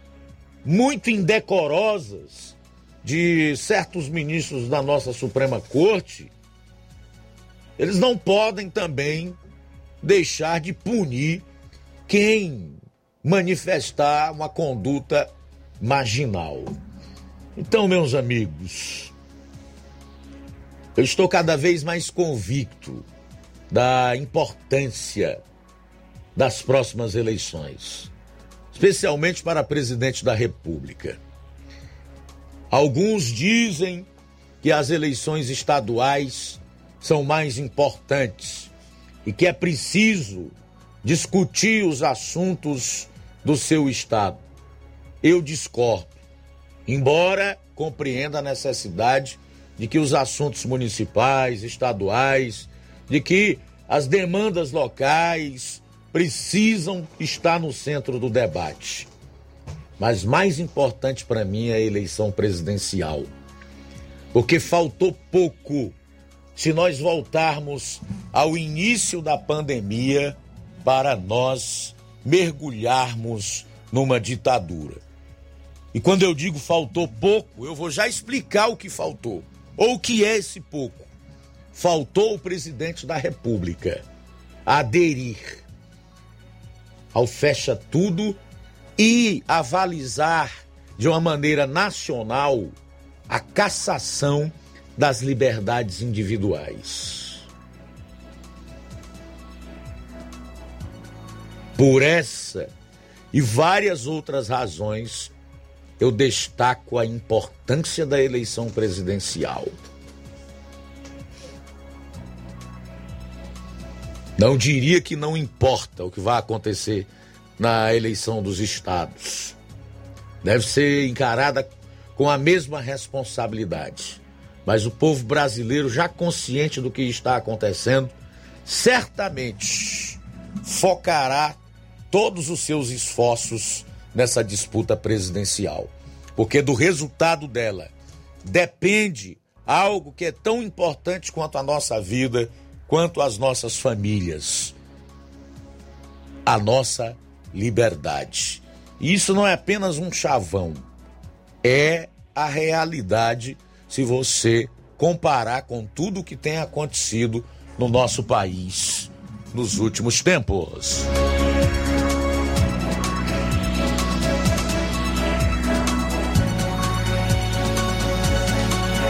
muito indecorosas de certos ministros da nossa Suprema Corte, eles não podem também deixar de punir quem manifestar uma conduta marginal. Então, meus amigos, eu estou cada vez mais convicto da importância das próximas eleições especialmente para presidente da República. Alguns dizem que as eleições estaduais são mais importantes e que é preciso discutir os assuntos do seu estado. Eu discordo, embora compreenda a necessidade de que os assuntos municipais, estaduais, de que as demandas locais, precisam estar no centro do debate. Mas mais importante para mim é a eleição presidencial. Porque faltou pouco se nós voltarmos ao início da pandemia para nós mergulharmos numa ditadura. E quando eu digo faltou pouco, eu vou já explicar o que faltou. Ou o que é esse pouco. Faltou o presidente da República aderir ao fecha tudo e avalizar de uma maneira nacional a cassação das liberdades individuais. Por essa e várias outras razões, eu destaco a importância da eleição presidencial. Não diria que não importa o que vai acontecer na eleição dos estados. Deve ser encarada com a mesma responsabilidade. Mas o povo brasileiro, já consciente do que está acontecendo, certamente focará todos os seus esforços nessa disputa presidencial. Porque do resultado dela depende algo que é tão importante quanto a nossa vida quanto às nossas famílias, a nossa liberdade. E isso não é apenas um chavão, é a realidade se você comparar com tudo o que tem acontecido no nosso país nos últimos tempos.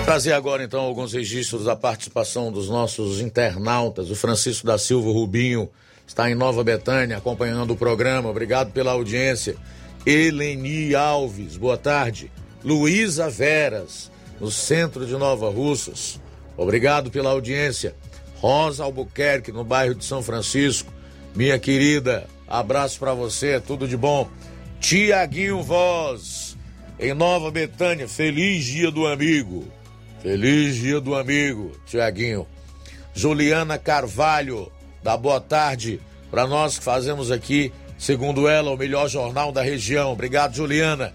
Trazer agora então alguns registros da participação dos nossos internautas. O Francisco da Silva Rubinho está em Nova Betânia acompanhando o programa. Obrigado pela audiência. Eleni Alves, boa tarde. Luísa Veras, no centro de Nova Russas. Obrigado pela audiência. Rosa Albuquerque, no bairro de São Francisco. Minha querida, abraço para você, tudo de bom. Tiaguinho Voz, em Nova Betânia, feliz dia do amigo. Feliz dia do amigo, Tiaguinho. Juliana Carvalho, da boa tarde para nós que fazemos aqui, segundo ela, o melhor jornal da região. Obrigado, Juliana.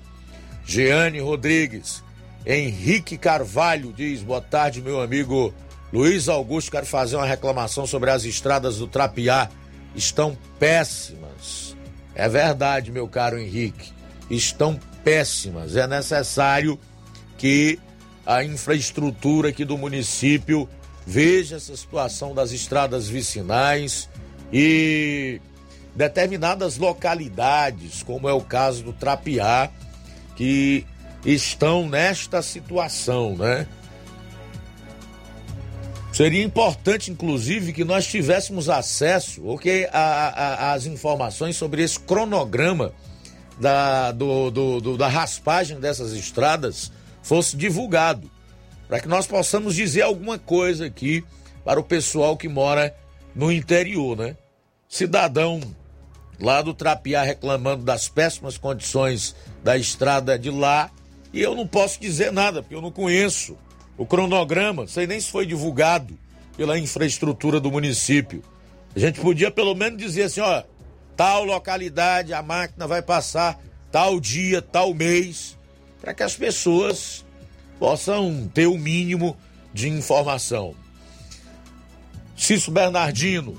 Jeane Rodrigues. Henrique Carvalho diz: boa tarde, meu amigo Luiz Augusto. Quero fazer uma reclamação sobre as estradas do Trapiá. Estão péssimas. É verdade, meu caro Henrique. Estão péssimas. É necessário que a infraestrutura aqui do município veja essa situação das estradas vicinais e determinadas localidades, como é o caso do Trapiá, que estão nesta situação, né? Seria importante, inclusive, que nós tivéssemos acesso, ok, às informações sobre esse cronograma da, do, do, do, da raspagem dessas estradas fosse divulgado, para que nós possamos dizer alguma coisa aqui para o pessoal que mora no interior, né? Cidadão lá do Trapiá reclamando das péssimas condições da estrada de lá, e eu não posso dizer nada, porque eu não conheço o cronograma, sei nem se foi divulgado pela infraestrutura do município. A gente podia pelo menos dizer assim, ó, tal localidade a máquina vai passar tal dia, tal mês, para que as pessoas possam ter o mínimo de informação. Cício Bernardino.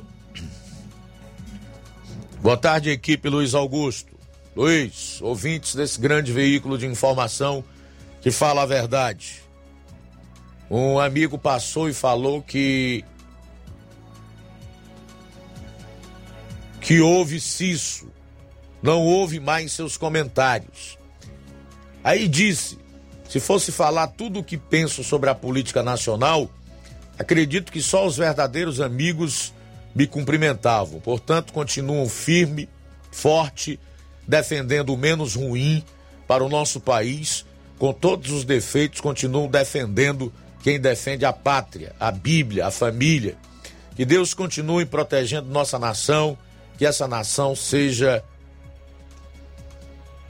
Boa tarde, equipe Luiz Augusto. Luiz, ouvintes desse grande veículo de informação que fala a verdade. Um amigo passou e falou que que houve Cisso, não houve mais seus comentários. Aí disse: se fosse falar tudo o que penso sobre a política nacional, acredito que só os verdadeiros amigos me cumprimentavam. Portanto, continuam firme, forte, defendendo o menos ruim para o nosso país. Com todos os defeitos, continuam defendendo quem defende a pátria, a Bíblia, a família. Que Deus continue protegendo nossa nação, que essa nação seja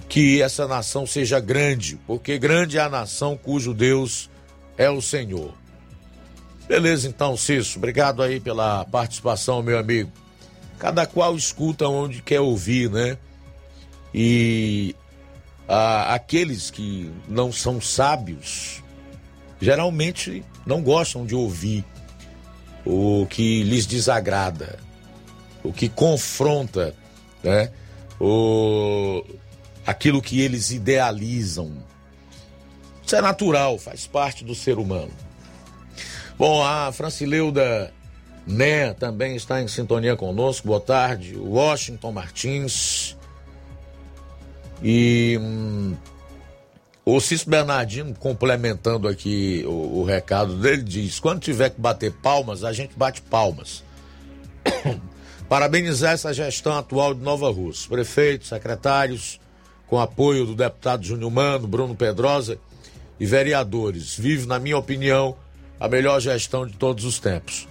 que essa nação seja grande, porque grande é a nação cujo Deus é o Senhor. Beleza, então, Cício, obrigado aí pela participação, meu amigo. Cada qual escuta onde quer ouvir, né? E aqueles que não são sábios geralmente não gostam de ouvir o que lhes desagrada, o que confronta, né? O, aquilo que eles idealizam. Isso é natural, faz parte do ser humano. Bom, a Francileuda Né também está em sintonia conosco. Boa tarde. Washington Martins. E hum, o Cício Bernardino, complementando aqui o, o recado dele, diz: quando tiver que bater palmas, a gente bate palmas. Parabenizar essa gestão atual de Nova Rússia, prefeitos, secretários, com apoio do deputado Júnior Mano, Bruno Pedrosa e vereadores. Vive, na minha opinião, a melhor gestão de todos os tempos.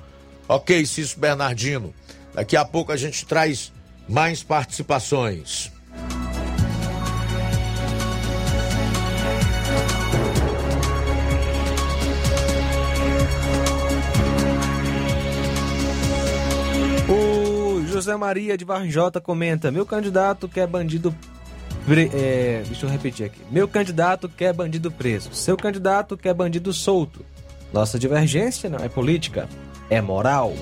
Ok, Cício Bernardino. Daqui a pouco a gente traz mais participações. O José Maria de Varjota comenta: Meu candidato quer bandido é, deixa eu repetir aqui. Meu candidato quer bandido preso. Seu candidato quer bandido solto. Nossa divergência não é política, é moral.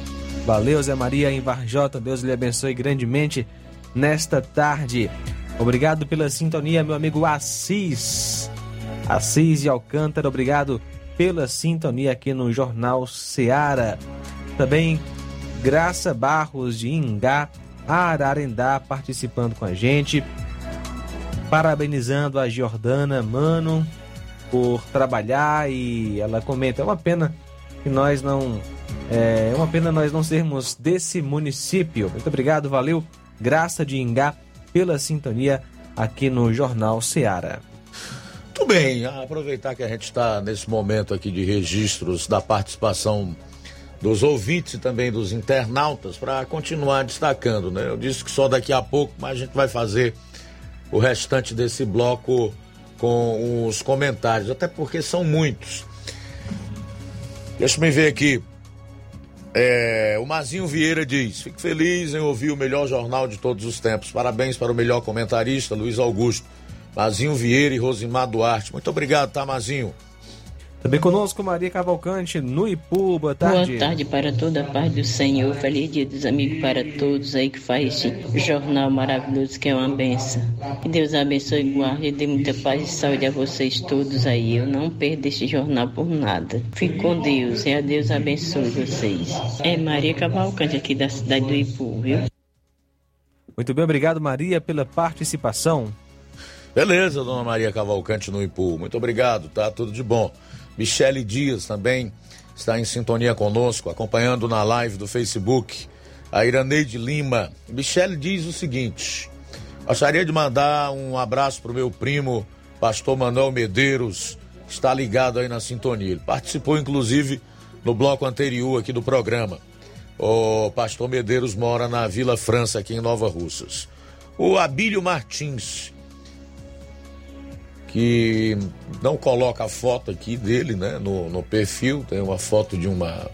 Valeu, Zé Maria em Varjota. Deus lhe abençoe grandemente nesta tarde. Obrigado pela sintonia, meu amigo Assis. Assis e Alcântara, obrigado pela sintonia aqui no Jornal Seara. Também Graça Barros de Ingá, Ararendá, participando com a gente. Parabenizando a Jordana Mano por trabalhar e ela comenta: é uma pena que nós não. É uma pena nós não sermos desse município. Muito obrigado, valeu. Graça de Ingá pela sintonia aqui no Jornal Seara. Muito bem, aproveitar que a gente está nesse momento aqui de registros da participação dos ouvintes e também dos internautas para continuar destacando, né? Eu disse que só daqui a pouco, mas a gente vai fazer o restante desse bloco com os comentários, até porque são muitos. Deixa eu ver aqui. É, o Mazinho Vieira diz: Fico feliz em ouvir o melhor jornal de todos os tempos. Parabéns para o melhor comentarista, Luiz Augusto. Mazinho Vieira e Rosimar Duarte. Muito obrigado, tá, Mazinho? Também conosco Maria Cavalcante, no Ipu. Boa tarde. Boa tarde para toda a paz do Senhor. Feliz dia dos amigos para todos aí que faz este jornal maravilhoso que é uma benção. Que Deus abençoe e guarde e dê muita paz e saúde a vocês todos aí. Eu não perdo este jornal por nada. Fique com Deus e a Deus abençoe vocês. É Maria Cavalcante aqui da cidade do Ipu, viu? Muito bem, obrigado Maria pela participação. Beleza, dona Maria Cavalcante no Ipu. Muito obrigado, tá? Tudo de bom. Michele Dias também está em sintonia conosco, acompanhando na live do Facebook. A Iraneide Lima. Michele diz o seguinte: gostaria de mandar um abraço para o meu primo, pastor Manuel Medeiros, está ligado aí na sintonia. Ele participou, inclusive, no bloco anterior aqui do programa. O pastor Medeiros mora na Vila França, aqui em Nova Russas. O Abílio Martins que não coloca a foto aqui dele, né, no, no perfil, tem uma foto de uma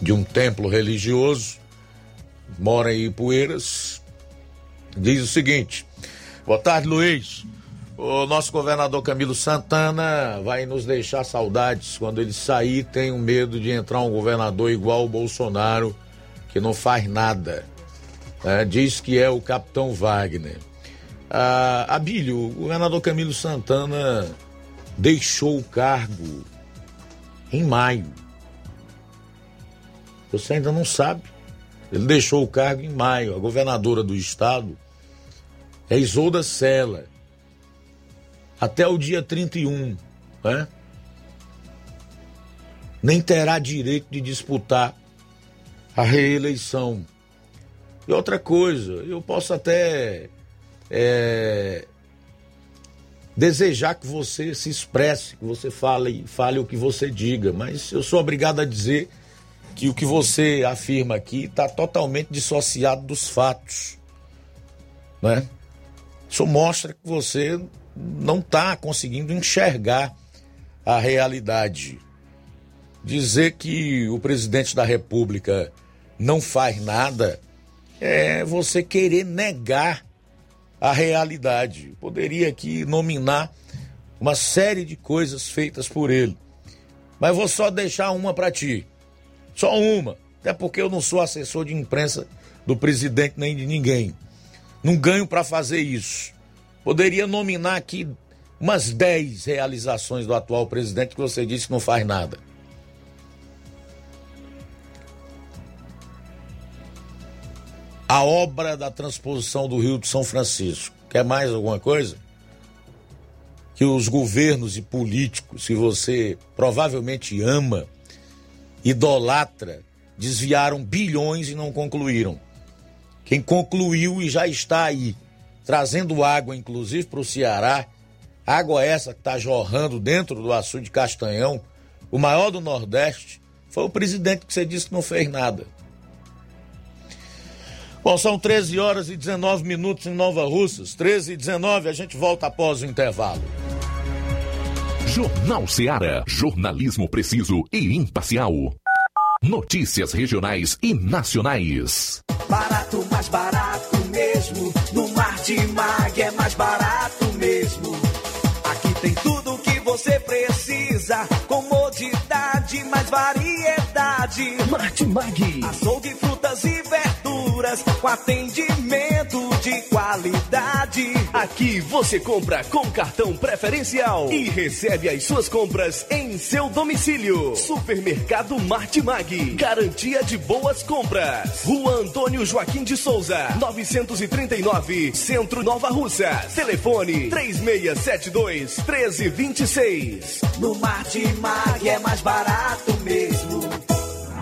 de um templo religioso, mora em Ipueiras, diz o seguinte: Boa tarde, Luiz. O nosso governador Camilo Santana vai nos deixar saudades. Quando ele sair, tenho medo de entrar um governador igual o Bolsonaro, que não faz nada. É, diz que é o capitão Wagner. Ah, Abílio, o governador Camilo Santana deixou o cargo em maio. Você ainda não sabe. Ele deixou o cargo em maio. A governadora do estado é Isolda Sela. Até o dia 31, né? Nem terá direito de disputar a reeleição. E outra coisa, eu posso até é, desejar que você se expresse, que você fale, fale o que você diga, mas eu sou obrigado a dizer que o que você afirma aqui está totalmente dissociado dos fatos, né? Isso mostra que você não está conseguindo enxergar a realidade. Dizer que o presidente da República não faz nada é você querer negar a realidade. Poderia aqui nominar uma série de coisas feitas por ele. Mas vou só deixar uma para ti. Só uma. Até porque eu não sou assessor de imprensa do presidente nem de ninguém. Não ganho para fazer isso. Poderia nominar aqui umas 10 realizações do atual presidente que você disse que não faz nada. A obra da transposição do Rio de São Francisco. Quer mais alguma coisa? Que os governos e políticos que você provavelmente ama, idolatra, desviaram bilhões e não concluíram. Quem concluiu e já está aí, trazendo água, inclusive, para o Ceará, água essa que está jorrando dentro do açude de Castanhão, o maior do Nordeste, foi o presidente que você disse que não fez nada. Bom, são 13 horas e 19 minutos em Nova Russas. 13 e 19, a gente volta após o intervalo. Jornal Seara. Jornalismo preciso e imparcial. Notícias regionais e nacionais. Barato, mais barato mesmo. No Martimag é mais barato mesmo. Aqui tem tudo o que você precisa. Comodidade, mais variedade. Martimag. Açougue, frutas e verduras seguras, com atendimento de qualidade. Aqui você compra com cartão preferencial e recebe as suas compras em seu domicílio. Supermercado Martimag. Garantia de boas compras. Rua Antônio Joaquim de Souza, 939, Centro Nova Russa. Telefone 3672 1326. No Martimag é mais barato mesmo.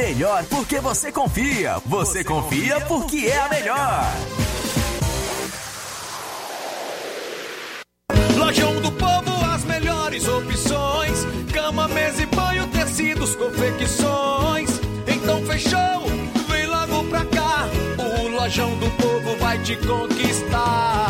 melhor porque você confia. Você, confia porque é a melhor. Lojão do Povo, as melhores opções: cama, mesa e banho, tecidos, confecções. Então fechou, vem logo pra cá. O Lojão do Povo vai te conquistar.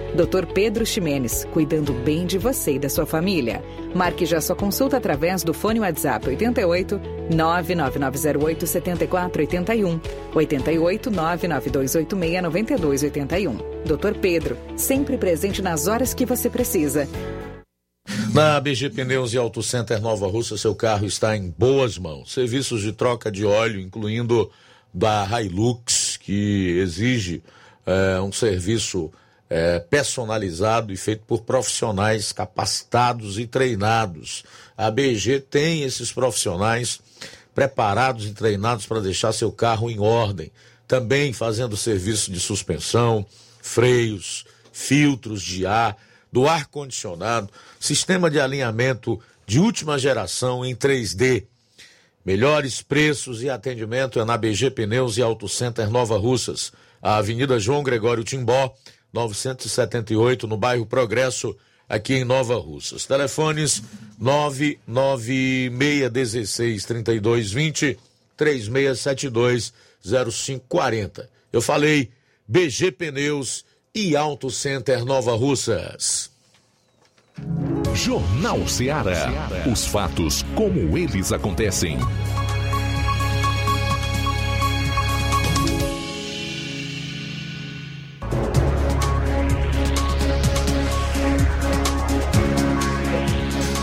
Dr. Pedro Ximenes, cuidando bem de você e da sua família. Marque já sua consulta através do fone WhatsApp 88 99908 7481 88 99286 9281. Dr. Pedro, sempre presente nas horas que você precisa. Na BG Pneus e Auto Center Nova Russa, seu carro está em boas mãos. Serviços de troca de óleo, incluindo da Hilux, que exige é, um serviço é, personalizado e feito por profissionais capacitados e treinados. A BG tem esses profissionais preparados e treinados para deixar seu carro em ordem. Também fazendo serviço de suspensão, freios, filtros de ar, do ar-condicionado, sistema de alinhamento de última geração em 3D. Melhores preços e atendimento é na BG Pneus e Auto Center Nova Russas, a Avenida João Gregório Timbó, 978, no bairro Progresso, aqui em Nova Russas. Telefones 996163220, 36720540. Eu falei BG Pneus e Auto Center Nova Russas. Jornal Ceará. Os fatos como eles acontecem.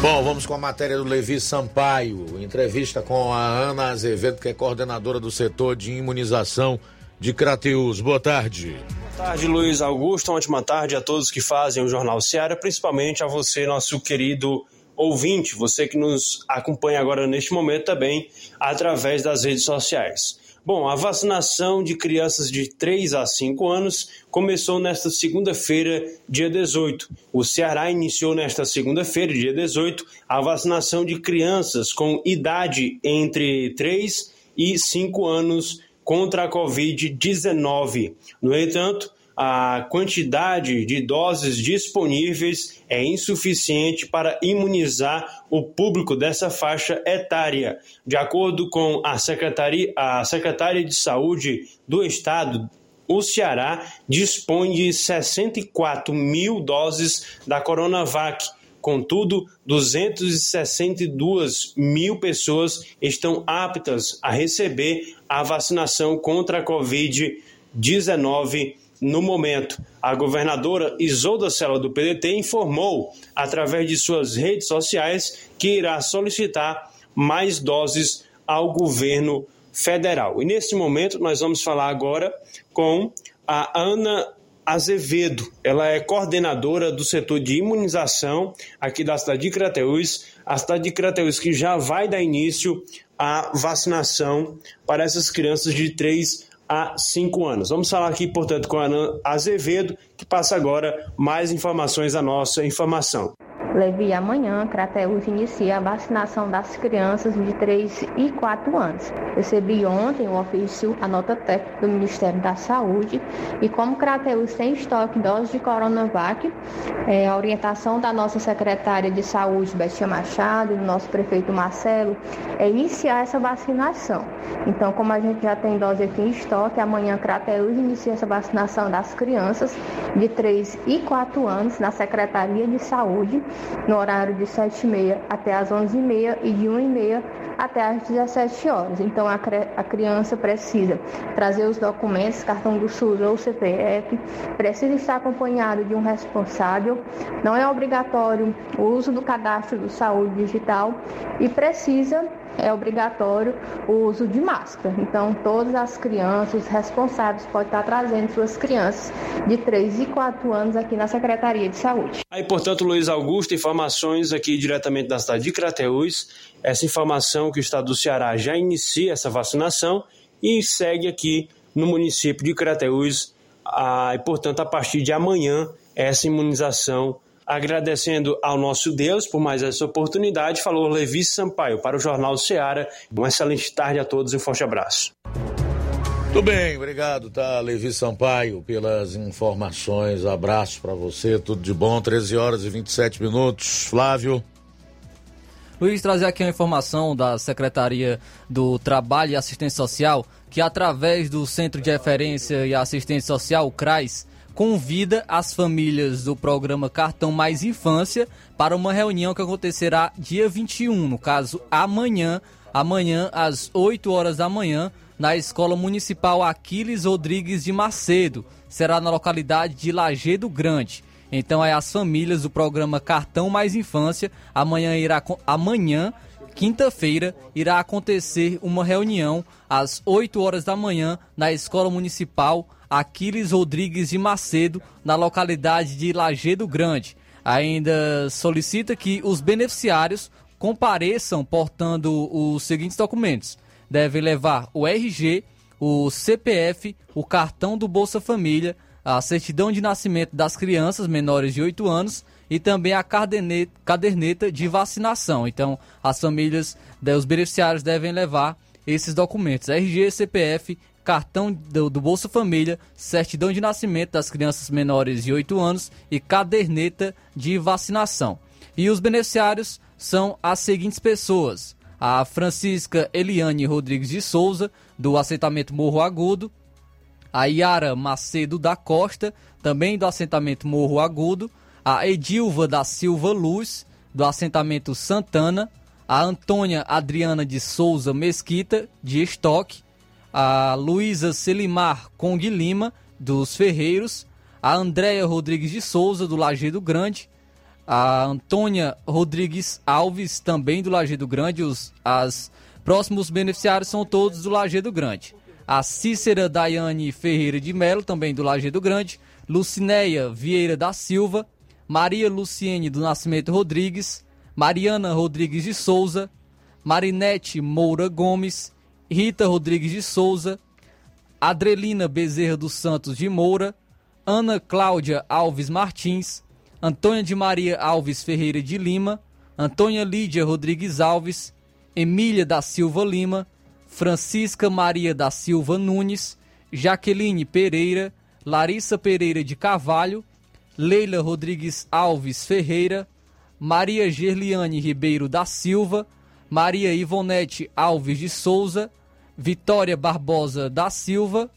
Bom, vamos com a matéria do Levi Sampaio. Entrevista com a Ana Azevedo, que é coordenadora do setor de imunização de Crateus. Boa tarde. Boa tarde, Luiz Augusto. Uma ótima tarde a todos que fazem o Jornal Seara, principalmente a você, nosso querido ouvinte, você que nos acompanha agora neste momento também através das redes sociais. Bom, a vacinação de crianças de 3 a 5 anos começou nesta segunda-feira, dia 18. O Ceará iniciou nesta segunda-feira, dia 18, a vacinação de crianças com idade entre 3 e 5 anos contra a Covid-19. No entanto, a quantidade de doses disponíveis é insuficiente para imunizar o público dessa faixa etária. De acordo com a Secretaria, a Secretaria de Saúde do Estado, o Ceará dispõe de 64 mil doses da Coronavac. Contudo, 262 mil pessoas estão aptas a receber a vacinação contra a Covid-19 No momento, a governadora Isolda Sela do PDT informou, através de suas redes sociais, que irá solicitar mais doses ao governo federal. E nesse momento, nós vamos falar agora com a Ana Azevedo. Ela é coordenadora do setor de imunização aqui da cidade de Crateús. A cidade de Crateús que já vai dar início à vacinação para essas crianças de 3 a 5 anos. Vamos falar aqui, portanto, com a Ana Azevedo, que passa agora mais informações da nossa informação. Levi, amanhã, Crateus inicia a vacinação das crianças de 3 e 4 anos. Recebi ontem o ofício, a nota técnica do Ministério da Saúde e como Crateus tem estoque de doses de Coronavac, é, a orientação da nossa secretária de Saúde, Betia Machado, e do nosso prefeito Marcelo, é iniciar essa vacinação. Então, como a gente já tem dose aqui em estoque, amanhã Crateus inicia essa vacinação das crianças de 3 e 4 anos na Secretaria de Saúde no horário de 7h30 até as 11h30 e de 1h30 até as 17 horas. Então a, a criança precisa trazer os documentos, cartão do SUS ou CPF, precisa estar acompanhado de um responsável, não é obrigatório o uso do cadastro do saúde digital e precisa é obrigatório o uso de máscara. Então, todas as crianças responsáveis podem estar trazendo suas crianças de 3 e 4 anos aqui na Secretaria de Saúde. Aí, portanto, Luiz Augusto, informações aqui diretamente da cidade de Crateús. Essa informação que o estado do Ceará já inicia essa vacinação e segue aqui no município de Crateús. Ah, e, portanto, a partir de amanhã, essa imunização Agradecendo ao nosso Deus por mais essa oportunidade, falou Levi Sampaio para o Jornal Ceará. Uma excelente tarde a todos e um forte abraço. Tudo bem, obrigado, tá, Levi Sampaio, pelas informações. Abraço para você, tudo de bom. 13 horas e 27 minutos. Flávio. Luiz, trazer aqui a informação da Secretaria do Trabalho e Assistência Social, que através do Centro de Referência e Assistência Social, o CRAS, convida as famílias do programa Cartão Mais Infância para uma reunião que acontecerá dia 21, no caso amanhã, amanhã às 8 horas da manhã, na Escola Municipal Aquiles Rodrigues de Macedo. Será na localidade de Lagedo Grande. Então é as famílias do programa Cartão Mais Infância. Amanhã irá amanhã, quinta-feira, irá acontecer uma reunião às 8 horas da manhã na Escola Municipal Aquiles Rodrigues de Macedo, na localidade de Lagedo Grande. Ainda solicita que os beneficiários compareçam portando os seguintes documentos: devem levar o RG, o CPF, o cartão do Bolsa Família, a certidão de nascimento das crianças menores de 8 anos e também a caderneta de vacinação. Então, as famílias, os beneficiários devem levar esses documentos: RG, CPF, cartão do, do, Bolsa Família, certidão de nascimento das crianças menores de 8 anos e caderneta de vacinação. E os beneficiários são as seguintes pessoas: a Francisca Eliane Rodrigues de Souza, do assentamento Morro Agudo, a Yara Macedo da Costa, também do assentamento Morro Agudo, a Edilva da Silva Luz, do assentamento Santana, a Antônia Adriana de Souza Mesquita, de Estoque, a Luísa Selimar Cong Lima, dos Ferreiros, a Andréia Rodrigues de Souza, do Lajeado Grande, a Antônia Rodrigues Alves, também do Lajeado Grande, os as próximos beneficiários são todos do Lajeado Grande. A Cícera Daiane Ferreira de Melo, também do Lajeado Grande, Lucinéia Vieira da Silva, Maria Luciene do Nascimento Rodrigues, Mariana Rodrigues de Souza, Marinete Moura Gomes, Rita Rodrigues de Souza, Adrelina Bezerra dos Santos de Moura, Ana Cláudia Alves Martins, Antônia de Maria Alves Ferreira de Lima, Antônia Lídia Rodrigues Alves, Emília da Silva Lima, Francisca Maria da Silva Nunes, Jaqueline Pereira, Larissa Pereira de Carvalho, Leila Rodrigues Alves Ferreira, Maria Gerliane Ribeiro da Silva, Maria Ivonete Alves de Souza, Vitória Barbosa da Silva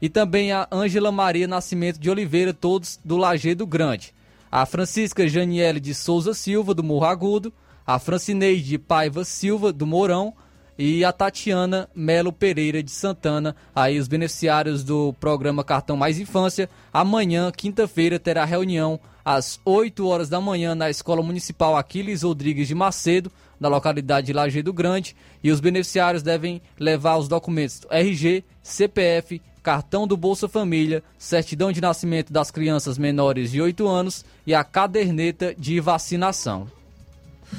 e também a Ângela Maria Nascimento de Oliveira, todos do Lajeado Grande. A Francisca Janiele de Souza Silva, do Morro Agudo, a Francineide Paiva Silva, do Mourão, e a Tatiana Melo Pereira de Santana, aí os beneficiários do programa Cartão Mais Infância. Amanhã, quinta-feira, terá reunião às 8 horas da manhã na Escola Municipal Aquiles Rodrigues de Macedo, da localidade de Lajeado Grande, e os beneficiários devem levar os documentos RG, CPF, cartão do Bolsa Família, certidão de nascimento das crianças menores de 8 anos e a caderneta de vacinação.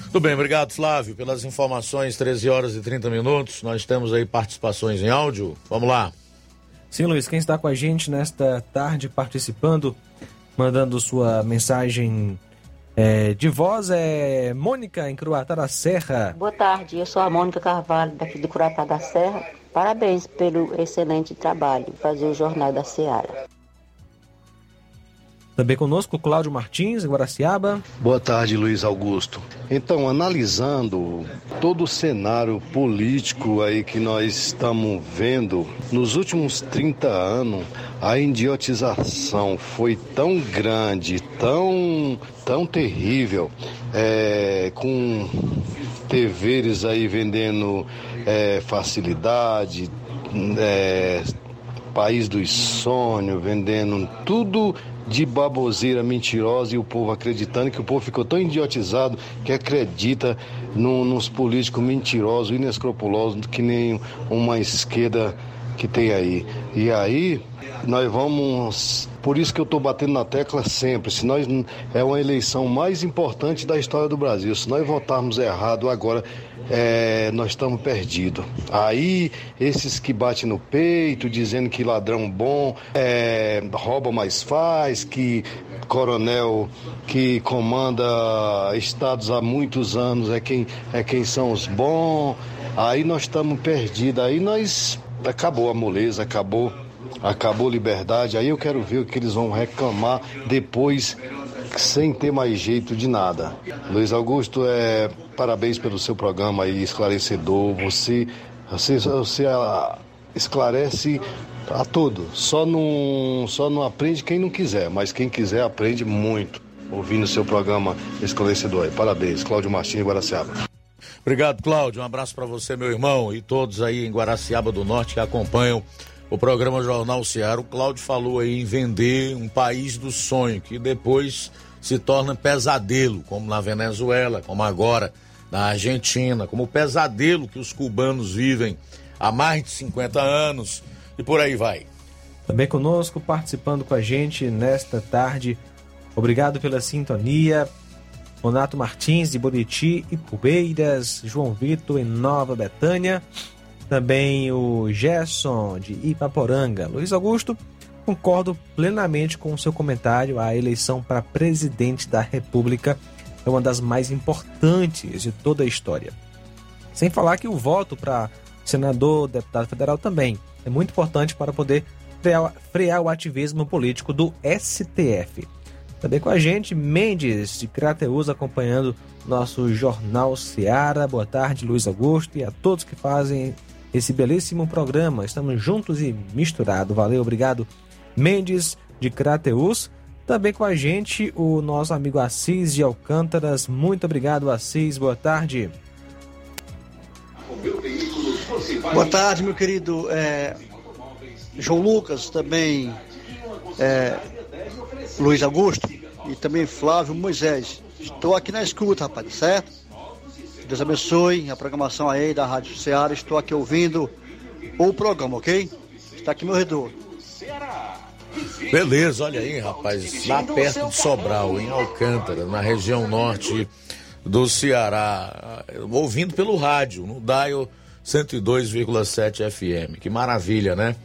Tudo bem, obrigado Flávio pelas informações, 13 horas e 30 minutos. Nós temos aí participações em áudio. Vamos lá. Sim, Luiz, quem está com a gente nesta tarde participando, mandando sua mensagem é, de voz é Mônica em Cruatá da Serra. Boa tarde, eu sou a Mônica Carvalho, daqui de Cruatá da Serra. Parabéns pelo excelente trabalho, fazer o Jornal da Seara. Também conosco Cláudio Martins, Guaraciaba. Boa tarde, Luiz Augusto. Então, analisando todo o cenário político aí que nós estamos vendo, nos últimos 30 anos, a idiotização foi tão grande, tão, tão terrível, é, com TVs aí vendendo é, facilidade, é, país dos sonhos, vendendo tudo de baboseira mentirosa e o povo acreditando que o povo ficou tão idiotizado que acredita no, nos políticos mentirosos, inescrupulosos, que nem uma esquerda que tem aí. E aí nós vamos. Por isso que eu estou batendo na tecla sempre. Se nós é uma eleição mais importante da história do Brasil. Se nós votarmos errado agora, é, nós estamos perdidos. Aí esses que batem no peito, dizendo que ladrão bom é, rouba mais faz, que coronel que comanda estados há muitos anos é quem é quem são os bons. Aí nós estamos perdidos. Aí nós acabou a moleza, acabou acabou liberdade, aí eu quero ver o que eles vão reclamar depois, sem ter mais jeito de nada. Luiz Augusto, é, parabéns pelo seu programa aí, esclarecedor. Você, você, você a, esclarece a todo. Só não, só não aprende quem não quiser, mas quem quiser aprende muito. Ouvindo o seu programa esclarecedor aí. Parabéns, Cláudio Martins, Guaraciaba. Obrigado, Cláudio. Um abraço para você, meu irmão, e todos aí em Guaraciaba do Norte que acompanham o programa Jornal Ceará. O Cláudio falou aí em vender um país do sonho, que depois se torna pesadelo, como na Venezuela, como agora na Argentina, como o pesadelo que os cubanos vivem há mais de 50 anos e por aí vai. Também conosco, participando com a gente nesta tarde. Obrigado pela sintonia. Renato Martins de Buriti e Pubeiras, João Vitor em Nova Betânia. Também o Gerson de Ipaporanga. Luiz Augusto, concordo plenamente com o seu comentário. A eleição para presidente da República é uma das mais importantes de toda a história. Sem falar que o voto para senador, deputado federal também é muito importante para poder frear, frear o ativismo político do STF. Também com a gente, Mendes de Crateus, acompanhando nosso Jornal Seara. Boa tarde, Luiz Augusto, e a todos que fazem esse belíssimo programa. Estamos juntos e misturados. Valeu, obrigado. Mendes de Crateus. Também com a gente o nosso amigo Assis de Alcântaras. Muito obrigado, Assis. Boa tarde. Boa tarde, meu querido é, João Lucas, também é, Luiz Augusto e também Flávio Moisés. Estou aqui na escuta, rapaz, certo? Deus abençoe a programação aí da Rádio Ceará. Estou aqui ouvindo o programa, ok? Está aqui meu redor. Beleza, olha aí, rapaz, lá perto de Sobral, em Alcântara, na região norte do Ceará, ouvindo pelo rádio, no Dial 102,7 FM. Que maravilha, né?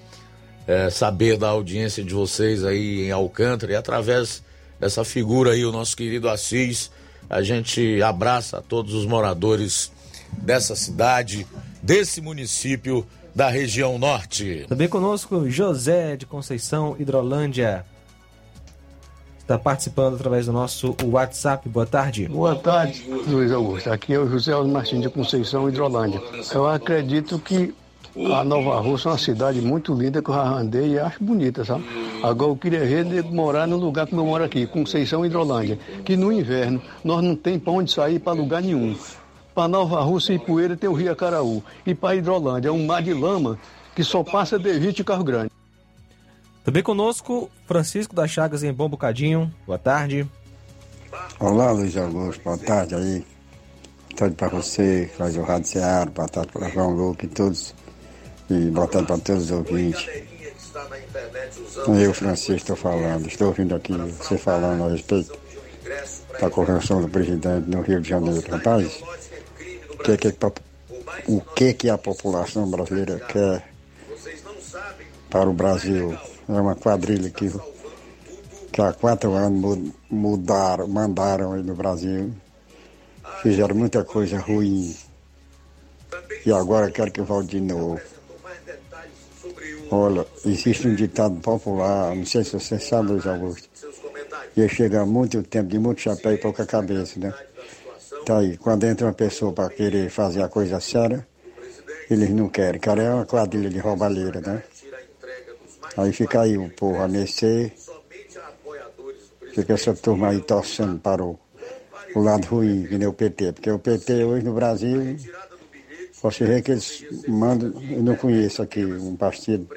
É, saber da audiência de vocês aí em Alcântara e através dessa figura aí, o nosso querido Assis a gente abraça a todos os moradores dessa cidade, desse município da região norte. Também conosco José de Conceição, Hidrolândia. Está participando através do nosso WhatsApp. Boa tarde. Boa tarde, Luiz Augusto. Aqui é o José Martins de Conceição, Hidrolândia. Eu acredito que a Nova Rússia é uma cidade muito linda que eu já andei e acho bonita, sabe? Agora eu queria ver morar no lugar como eu moro aqui, Conceição Hidrolândia, que no inverno nós não tem para onde sair para lugar nenhum. Para Nova Rússia e Poeira tem o Rio Acaraú. E para Hidrolândia é um mar de lama que só passa D20 e carro grande. Também conosco, Francisco das Chagas em Bom Bocadinho. Boa tarde. Olá, Luiz Augusto. Boa tarde aí. Boa tarde para você, faz o Rádio Ceará. Boa tarde para João Luque e todos. E boa tarde para todos os ouvintes. Eu, Francisco, estou falando. Estou ouvindo aqui você falando a respeito da correção do presidente no Rio de Janeiro. Rapaz, que, que, o que, que a população brasileira quer para o Brasil? É uma quadrilha que, que há quatro anos mudaram, mandaram aí no Brasil. Fizeram muita coisa ruim. E agora quero que volte de novo. Olha, existe um ditado popular, não sei se você sabe, Luiz Augusto. Ia chegar muito tempo de muito chapéu e pouca cabeça, né? Tá aí, quando entra uma pessoa para querer fazer a coisa séria, eles não querem. Cara, é uma quadrilha de roubalheira, né? Aí fica aí o povo a mercê. Fica essa turma aí torcendo para o, o lado ruim, que nem o PT. Porque o PT hoje no Brasil, você vê que eles mandam, eu não conheço aqui um partido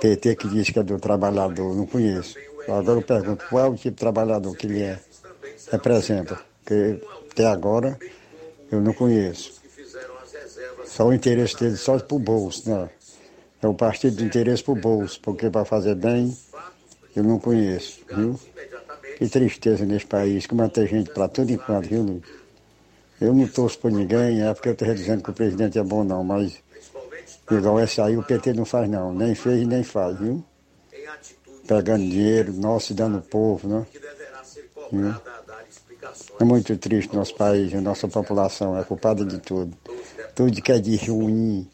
PT que diz que é do trabalhador, não conheço. Agora eu pergunto, qual é o tipo de trabalhador que ele é, representa? Porque até agora eu não conheço. Só o interesse dele só para o bolso, né? É o partido de interesse para o bolso, porque para fazer bem eu não conheço, viu? Que tristeza nesse país, como tem gente para tudo enquanto, viu, Luiz? Eu não torço por ninguém, é porque eu estou dizendo que o presidente é bom não, mas igual essa aí o PT não faz não, nem fez nem faz, viu? Pegando dinheiro nosso e dando povo, né? É muito triste nosso país, a nossa população é culpada de tudo. Tudo que é de ruim,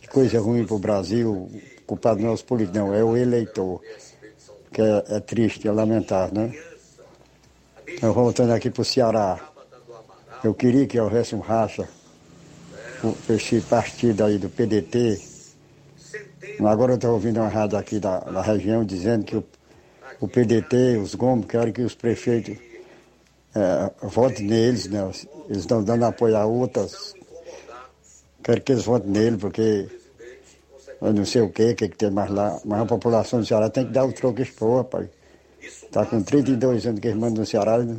de coisa ruim para o Brasil, culpado não é os políticos, não, é o eleitor. Que é, é triste, é lamentável, né? Então, voltando aqui para o Ceará, eu queria que houvesse um racha, esse partido aí do PDT. Agora eu estou ouvindo uma rádio aqui da, da região dizendo que o, o PDT, os gombos, querem que os prefeitos é, votem neles, né? Eles estão dando apoio a outras. Quero que eles votem nele, porque eu não sei o que, que, que tem mais lá. Mas a população do Ceará tem que dar o troco povo, rapaz. Está com 32 anos que eles mandam no Ceará. Né?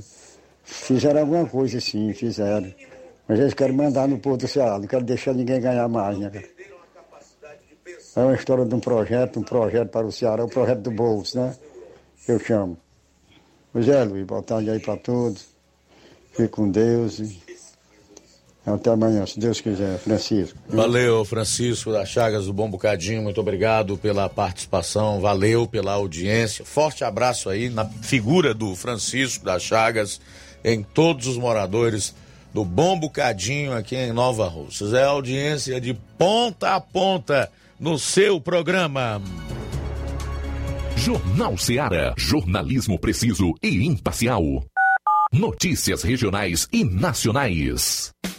Fizeram alguma coisa sim, fizeram. Mas eles querem mandar no povo do Ceará, não querem deixar ninguém ganhar mais, né? É uma história de um projeto, um projeto para o Ceará, o projeto do bolso, né? Eu chamo. Pois é, Luiz, boa tarde aí para todos. Fique com Deus e até amanhã, se Deus quiser, Francisco. Valeu, Francisco da Chagas do Bom Bocadinho, muito obrigado pela participação, valeu pela audiência. Forte abraço aí na figura do Francisco da Chagas em todos os moradores do Bom Bocadinho aqui em Nova Russas. É audiência de ponta a ponta no seu programa. Jornal Seara. Jornalismo preciso e imparcial. Notícias regionais e nacionais.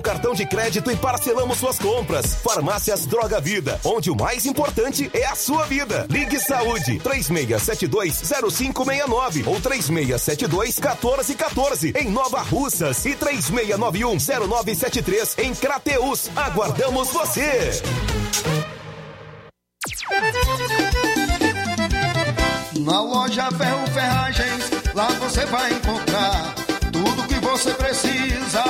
cartão de crédito e parcelamos suas compras. Farmácias Droga Vida, onde o mais importante é a sua vida. Ligue Saúde 36720569 ou 36721414 em Nova Russas e 36910973 em Crateus. Aguardamos você. Na loja Ferro Ferragens, lá você vai encontrar tudo que você precisa,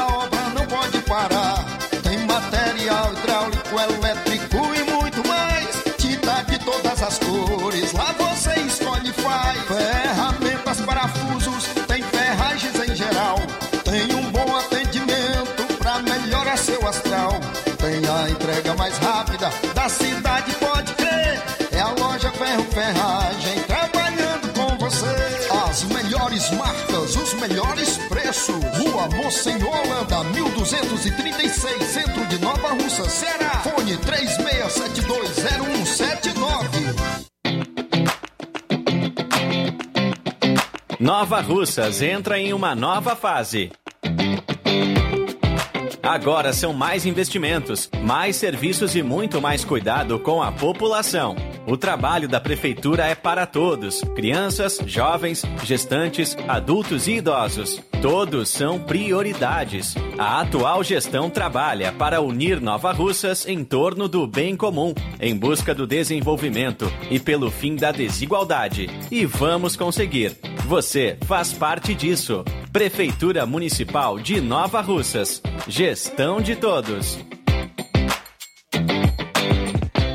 Rua Monsenhor Holanda, 1236, centro de Nova Russa, Ceará. Fone 36720179. Nova Russas entra em uma nova fase. Agora são mais investimentos, mais serviços e muito mais cuidado com a população. O trabalho da Prefeitura é para todos: crianças, jovens, gestantes, adultos e idosos. Todos são prioridades. A atual gestão trabalha para unir Nova Russas em torno do bem comum, em busca do desenvolvimento e pelo fim da desigualdade. E vamos conseguir. Você faz parte disso. Prefeitura Municipal de Nova Russas. Gestão de todos.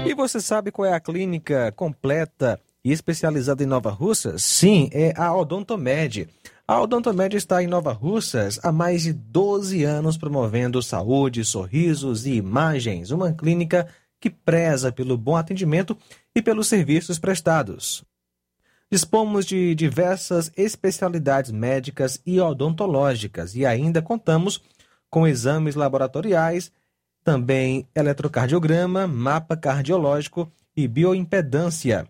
E você sabe qual é a clínica completa e especializada em Nova Russas? Sim, é a Odontomed. A Odontomed está em Nova Russas há mais de 12 anos promovendo saúde, sorrisos e imagens. Uma clínica que preza pelo bom atendimento e pelos serviços prestados. Dispomos de diversas especialidades médicas e odontológicas e ainda contamos com exames laboratoriais, também eletrocardiograma, mapa cardiológico e bioimpedância.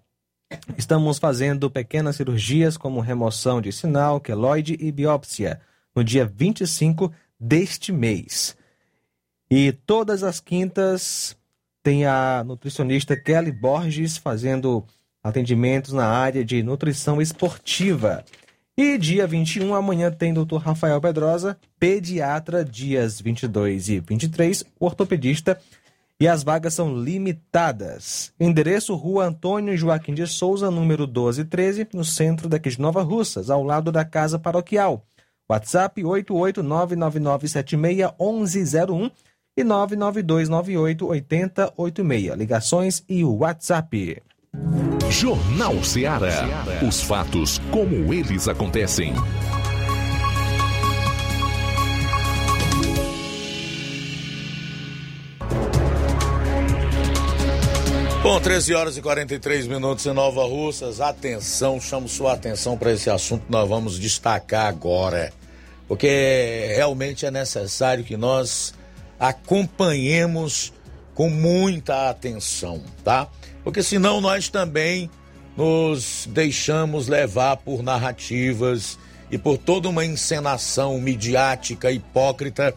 Estamos fazendo pequenas cirurgias como remoção de sinal, queloide e biópsia no dia 25 deste mês. E todas as quintas tem a nutricionista Kelly Borges fazendo atendimentos na área de nutrição esportiva. E dia 21, amanhã tem Dr. Rafael Pedrosa, pediatra, dias 22 e 23, ortopedista, e as vagas são limitadas. Endereço Rua Antônio Joaquim de Souza, número 1213, no centro daqui de Nova Russas, ao lado da Casa Paroquial. WhatsApp 88996761101 e 992988086. Ligações e WhatsApp. Jornal Ceará. Os fatos como eles acontecem. Bom, 13 horas e 43 minutos em Nova Russas. Atenção, chamo sua atenção para esse assunto que nós vamos destacar agora. Porque realmente é necessário que nós acompanhemos com muita atenção, tá? Porque senão nós também nos deixamos levar por narrativas e por toda uma encenação midiática hipócrita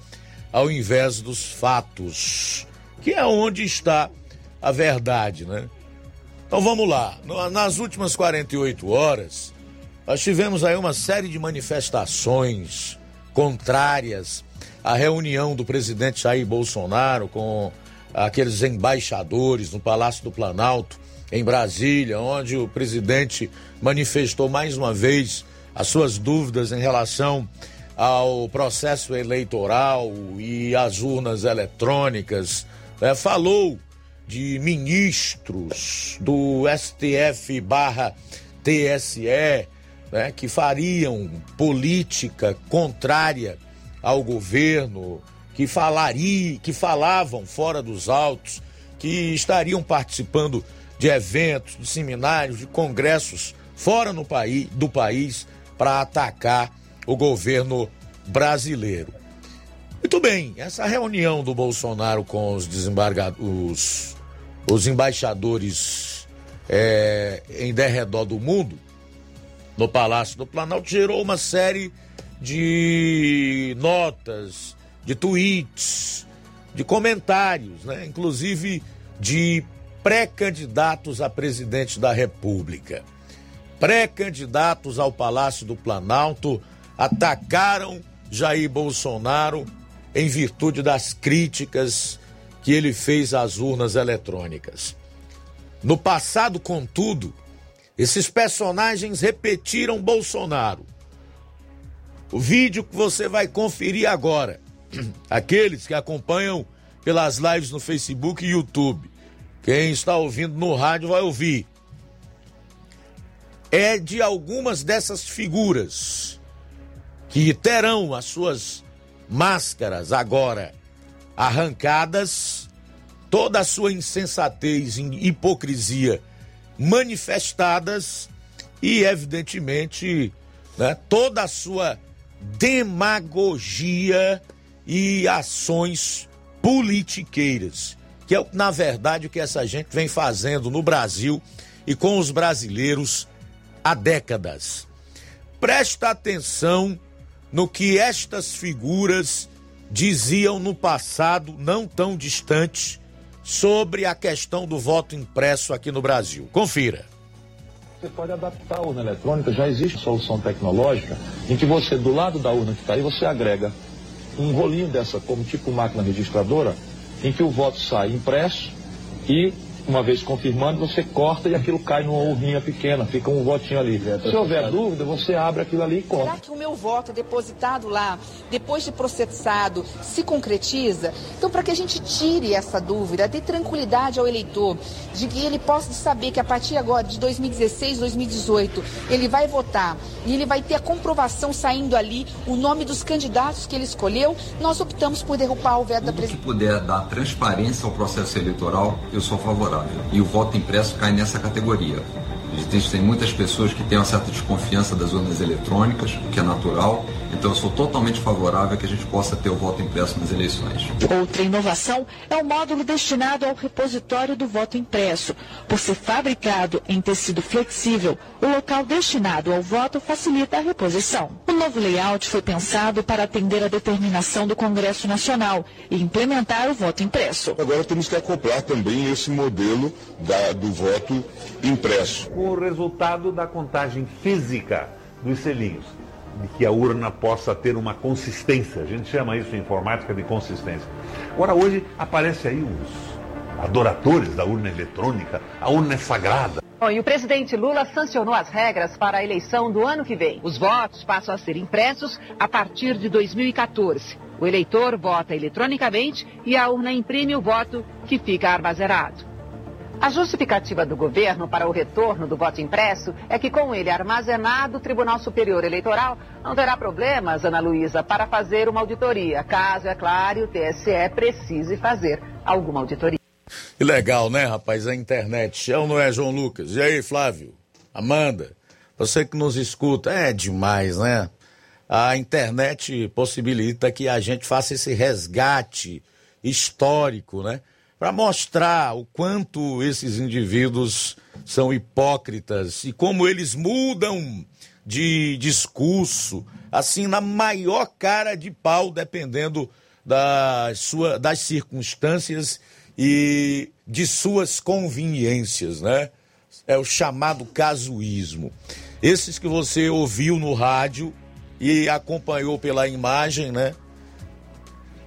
ao invés dos fatos, que é onde está a verdade, né? Então vamos lá. Nas últimas 48 horas, nós tivemos aí uma série de manifestações contrárias à reunião do presidente Jair Bolsonaro com aqueles embaixadores no Palácio do Planalto, em Brasília, onde o presidente manifestou mais uma vez as suas dúvidas em relação ao processo eleitoral e às urnas eletrônicas. É, falou de ministros do STF barra TSE né, que fariam política contrária ao governo, que falaria, que falavam fora dos autos, que estariam participando de eventos, de seminários, de congressos fora no país, do país para atacar o governo brasileiro. Muito bem, essa reunião do Bolsonaro com os desembargadores, os embaixadores é, em derredor do mundo, no Palácio do Planalto, gerou uma série de notas, de tweets, de comentários, né? inclusive de pré-candidatos a presidente da República. Pré-candidatos ao Palácio do Planalto atacaram Jair Bolsonaro em virtude das críticas que ele fez às urnas eletrônicas. No passado, contudo, Esses personagens repetiram Bolsonaro. O vídeo que você vai conferir agora, aqueles que acompanham pelas lives no Facebook e YouTube, quem está ouvindo no rádio vai ouvir. É de algumas dessas figuras que terão as suas máscaras agora arrancadas, toda a sua insensatez e hipocrisia manifestadas e, evidentemente, né, toda a sua demagogia e ações politiqueiras, que é, na verdade, o que essa gente vem fazendo no Brasil e com os brasileiros há décadas. Presta atenção no que estas figuras diziam no passado não tão distante sobre a questão do voto impresso aqui no Brasil. Confira. Você pode adaptar a urna eletrônica, já existe solução tecnológica em que você, do lado da urna que está aí, você agrega um rolinho dessa, como tipo máquina registradora, em que o voto sai impresso e uma vez confirmando, você corta e aquilo cai numa urninha pequena, fica um votinho ali. Se houver dúvida, você abre aquilo ali e conta. Será que o meu voto depositado lá, depois de processado, se concretiza? Então, para que a gente tire essa dúvida, dê tranquilidade ao eleitor, de que ele possa saber que a partir agora de 2016, 2018, ele vai votar e ele vai ter a comprovação saindo ali, o nome dos candidatos que ele escolheu, nós optamos por derrubar o veto da presidência. Se puder dar transparência ao processo eleitoral, eu sou favorável. E o voto impresso cai nessa categoria. Existem muitas pessoas que têm uma certa desconfiança das urnas eletrônicas, o que é natural. Então eu sou totalmente favorável a que a gente possa ter o voto impresso nas eleições. Outra inovação é o módulo destinado ao repositório do voto impresso. Por ser fabricado em tecido flexível, o local destinado ao voto facilita a reposição. O novo layout foi pensado para atender a determinação do Congresso Nacional e implementar o voto impresso. Agora temos que acoplar também esse modelo da, do voto impresso. Com o resultado da contagem física dos selinhos de que a urna possa ter uma consistência. A gente chama isso em informática de consistência. Agora, hoje aparece aí os adoradores da urna eletrônica. A urna é sagrada. Bom, e o presidente Lula sancionou as regras para a eleição do ano que vem. Os votos passam a ser impressos a partir de 2014. O eleitor vota eletronicamente e a urna imprime o voto que fica armazenado. A justificativa do governo para o retorno do voto impresso é que, com ele armazenado, o Tribunal Superior Eleitoral não terá problemas, Ana Luísa, para fazer uma auditoria, caso, é claro, o TSE precise fazer alguma auditoria. Que legal, né, rapaz? A internet. É ou não é, João Lucas? E aí, Flávio? Amanda? Você que nos escuta, é demais, né? A internet possibilita que a gente faça esse resgate histórico, né? para mostrar o quanto esses indivíduos são hipócritas e como eles mudam de discurso, assim, na maior cara de pau, dependendo da sua, das circunstâncias e de suas conveniências, né? É o chamado casuísmo. Esses que você ouviu no rádio e acompanhou pela imagem, né?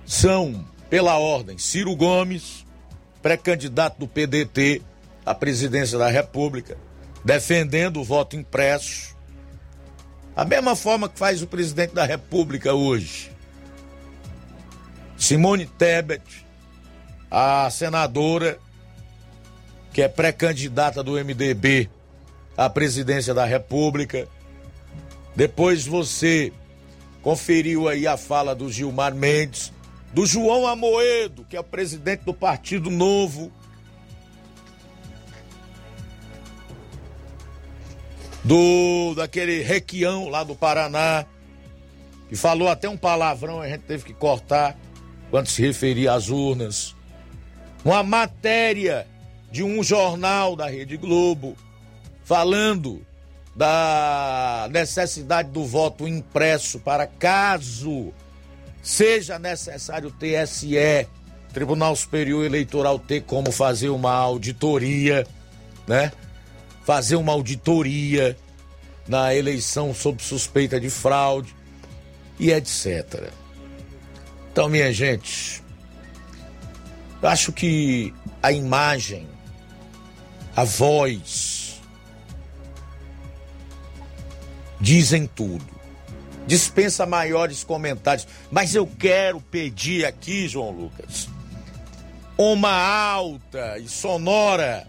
São, pela ordem, Ciro Gomes, pré-candidato do PDT à presidência da República, defendendo o voto impresso. A mesma forma que faz o presidente da República hoje. Simone Tebet, a senadora que é pré-candidata do MDB à presidência da República. Depois você conferiu aí a fala do Gilmar Mendes, do João Amoedo, que é o presidente do Partido Novo, do daquele Requião lá do Paraná, que falou até um palavrão, a gente teve que cortar quando se referia às urnas. Uma matéria de um jornal da Rede Globo falando da necessidade do voto impresso para caso seja necessário o TSE, Tribunal Superior Eleitoral, ter como fazer uma auditoria, né? Fazer uma auditoria na eleição sob suspeita de fraude e etc. Então, minha gente, eu acho que a imagem, a voz dizem tudo. Dispensa maiores comentários, mas eu quero pedir aqui, João Lucas, uma alta e sonora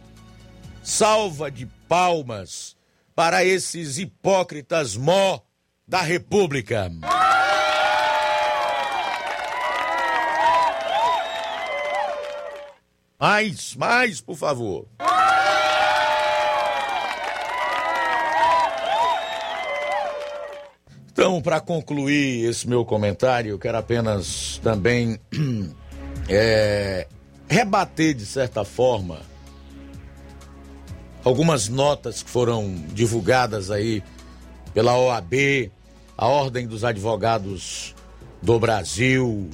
salva de palmas para esses hipócritas mó da República. Mais, mais, por favor. Então, para concluir esse meu comentário, eu quero apenas também é, rebater, de certa forma, algumas notas que foram divulgadas aí pela OAB, a Ordem dos Advogados do Brasil,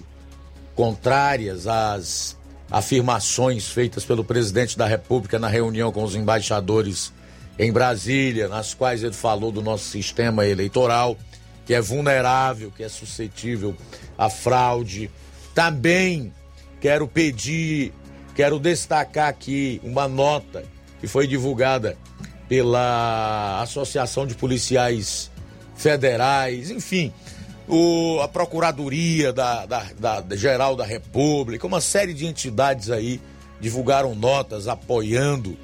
contrárias às afirmações feitas pelo presidente da República na reunião com os embaixadores em Brasília, nas quais ele falou do nosso sistema eleitoral, que é vulnerável, que é suscetível à fraude. Também quero pedir, quero destacar aqui uma nota que foi divulgada pela Associação de Policiais Federais, enfim, o, a Procuradoria da, da, da, Geral da República, uma série de entidades aí divulgaram notas apoiando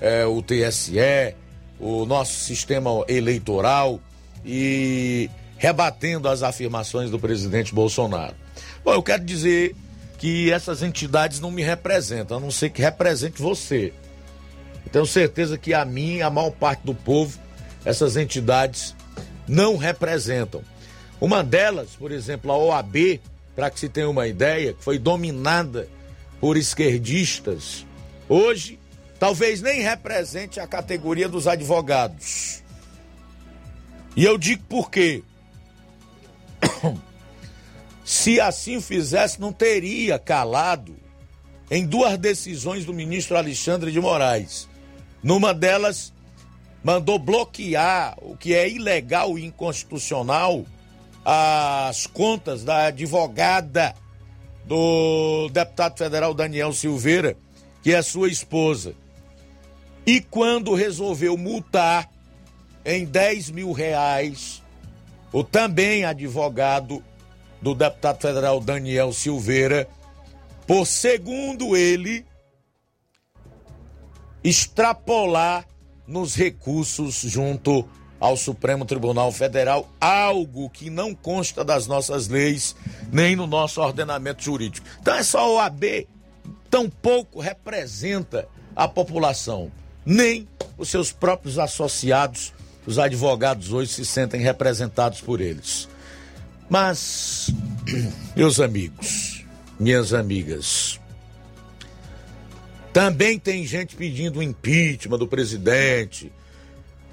é, o TSE, o nosso sistema eleitoral e rebatendo as afirmações do presidente Bolsonaro. Bom, eu quero dizer que essas entidades não me representam, a não ser que represente você. Tenho certeza que a mim a maior parte do povo, essas entidades não representam. Uma delas, por exemplo, a OAB, para que se tenha uma ideia, que foi dominada por esquerdistas, hoje talvez nem represente a categoria dos advogados. E eu digo por quê? Se assim fizesse, não teria calado em duas decisões do ministro Alexandre de Moraes. Numa delas, mandou bloquear o que é ilegal e inconstitucional as contas da advogada do deputado federal Daniel Silveira, que é sua esposa. E quando resolveu multar em 10 mil reais o também advogado do deputado federal Daniel Silveira, por segundo ele, extrapolar nos recursos junto ao Supremo Tribunal Federal, algo que não consta das nossas leis nem no nosso ordenamento jurídico. Então essa OAB tampouco representa a população, nem os seus próprios associados, os advogados hoje se sentem representados por eles. Mas, meus amigos, minhas amigas, também tem gente pedindo impeachment do presidente,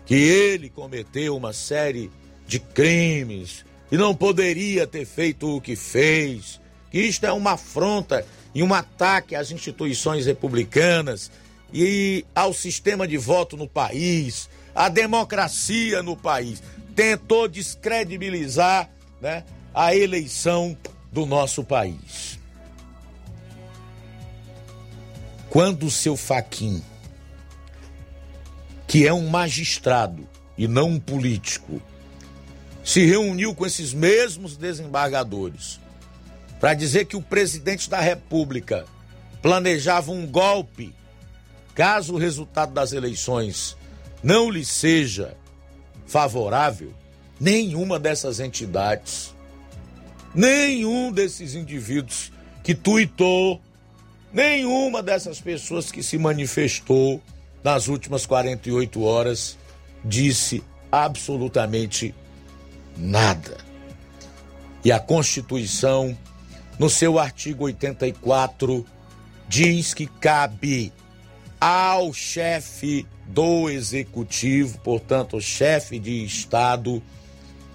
que ele cometeu uma série de crimes e não poderia ter feito o que fez, que isto é uma afronta e um ataque às instituições republicanas e ao sistema de voto no país, à democracia no país. Tentou descredibilizar né, a eleição do nosso país. Quando o seu Faquin que é um magistrado e não um político, se reuniu com esses mesmos desembargadores para dizer que o presidente da República planejava um golpe caso o resultado das eleições não lhe seja favorável, nenhuma dessas entidades, nenhum desses indivíduos que tuitou, nenhuma dessas pessoas que se manifestou nas últimas 48 horas, disse absolutamente nada. E a Constituição, no seu artigo 84, diz que cabe ao chefe do executivo, portanto, o chefe de Estado,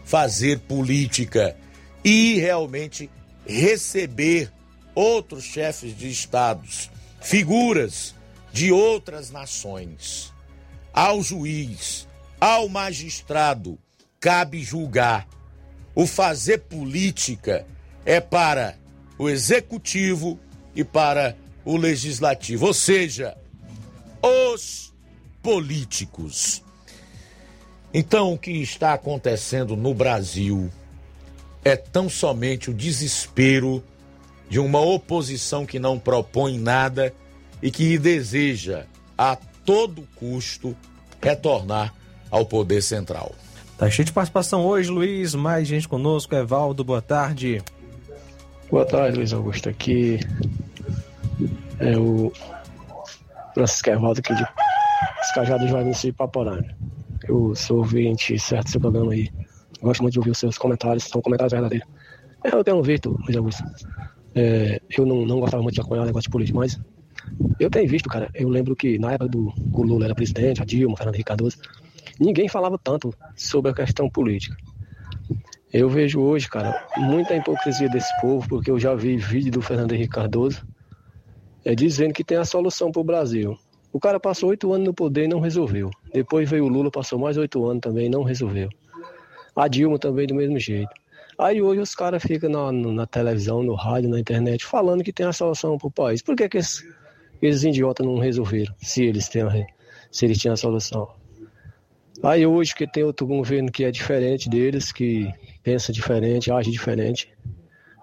fazer política e realmente receber outros chefes de estados, figuras de outras nações. Ao juiz, ao magistrado, cabe julgar. O fazer política é para o executivo e para o legislativo, ou seja, os políticos. Então, o que está acontecendo no Brasil é tão somente o desespero de uma oposição que não propõe nada e que deseja, a todo custo, retornar ao poder central. Tá cheio de participação hoje, Luiz. Mais gente conosco. Evaldo, boa tarde. Boa tarde, Luiz Augusto. Aqui é o Francisco Evaldo aqui de Escajado de Juazeiro de Paporanga. Eu sou ouvinte certo do seu programa aí. Gosto muito de ouvir os seus comentários, são comentários verdadeiros. Eu tenho visto, Luiz Augusto. É, eu não, não gostava muito de acompanhar o negócio de política, mas eu tenho visto, cara. Eu lembro que na época do o Lula era presidente, a Dilma, Fernando Henrique Cardoso, ninguém falava tanto sobre a questão política. Eu vejo hoje, cara, muita hipocrisia desse povo, porque eu já vi vídeo do Fernando Henrique Cardoso é, dizendo que tem a solução para o Brasil. O cara passou oito anos no poder e não resolveu. Depois veio o Lula, passou mais oito anos também e não resolveu. A Dilma também do mesmo jeito. Aí hoje os caras ficam na, na, televisão, no rádio, na internet, falando que tem a solução para o país. Por que, que esses, esses idiotas não resolveram, se eles, a, se eles tinham a solução? Aí hoje que tem outro governo que é diferente deles, que pensa diferente, age diferente,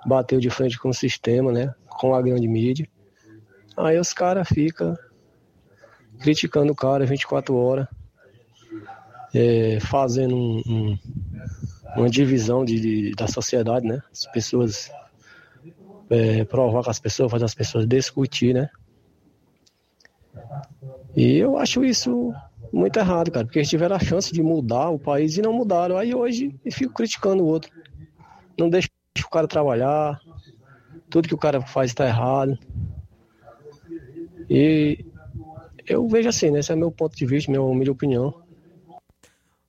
bateu de frente com o sistema, né? Com a grande mídia. Aí os caras ficam criticando o cara 24 horas, é, fazendo um, um, uma divisão de, de, da sociedade, né? As pessoas é, provocam as pessoas, fazem as pessoas discutir, né? E eu acho isso muito errado, cara, porque eles tiveram a chance de mudar o país e não mudaram. Aí hoje eu fico criticando o outro. Não deixa o cara trabalhar, tudo que o cara faz está errado. E eu vejo assim, né? Esse é meu ponto de vista, minha humilde opinião.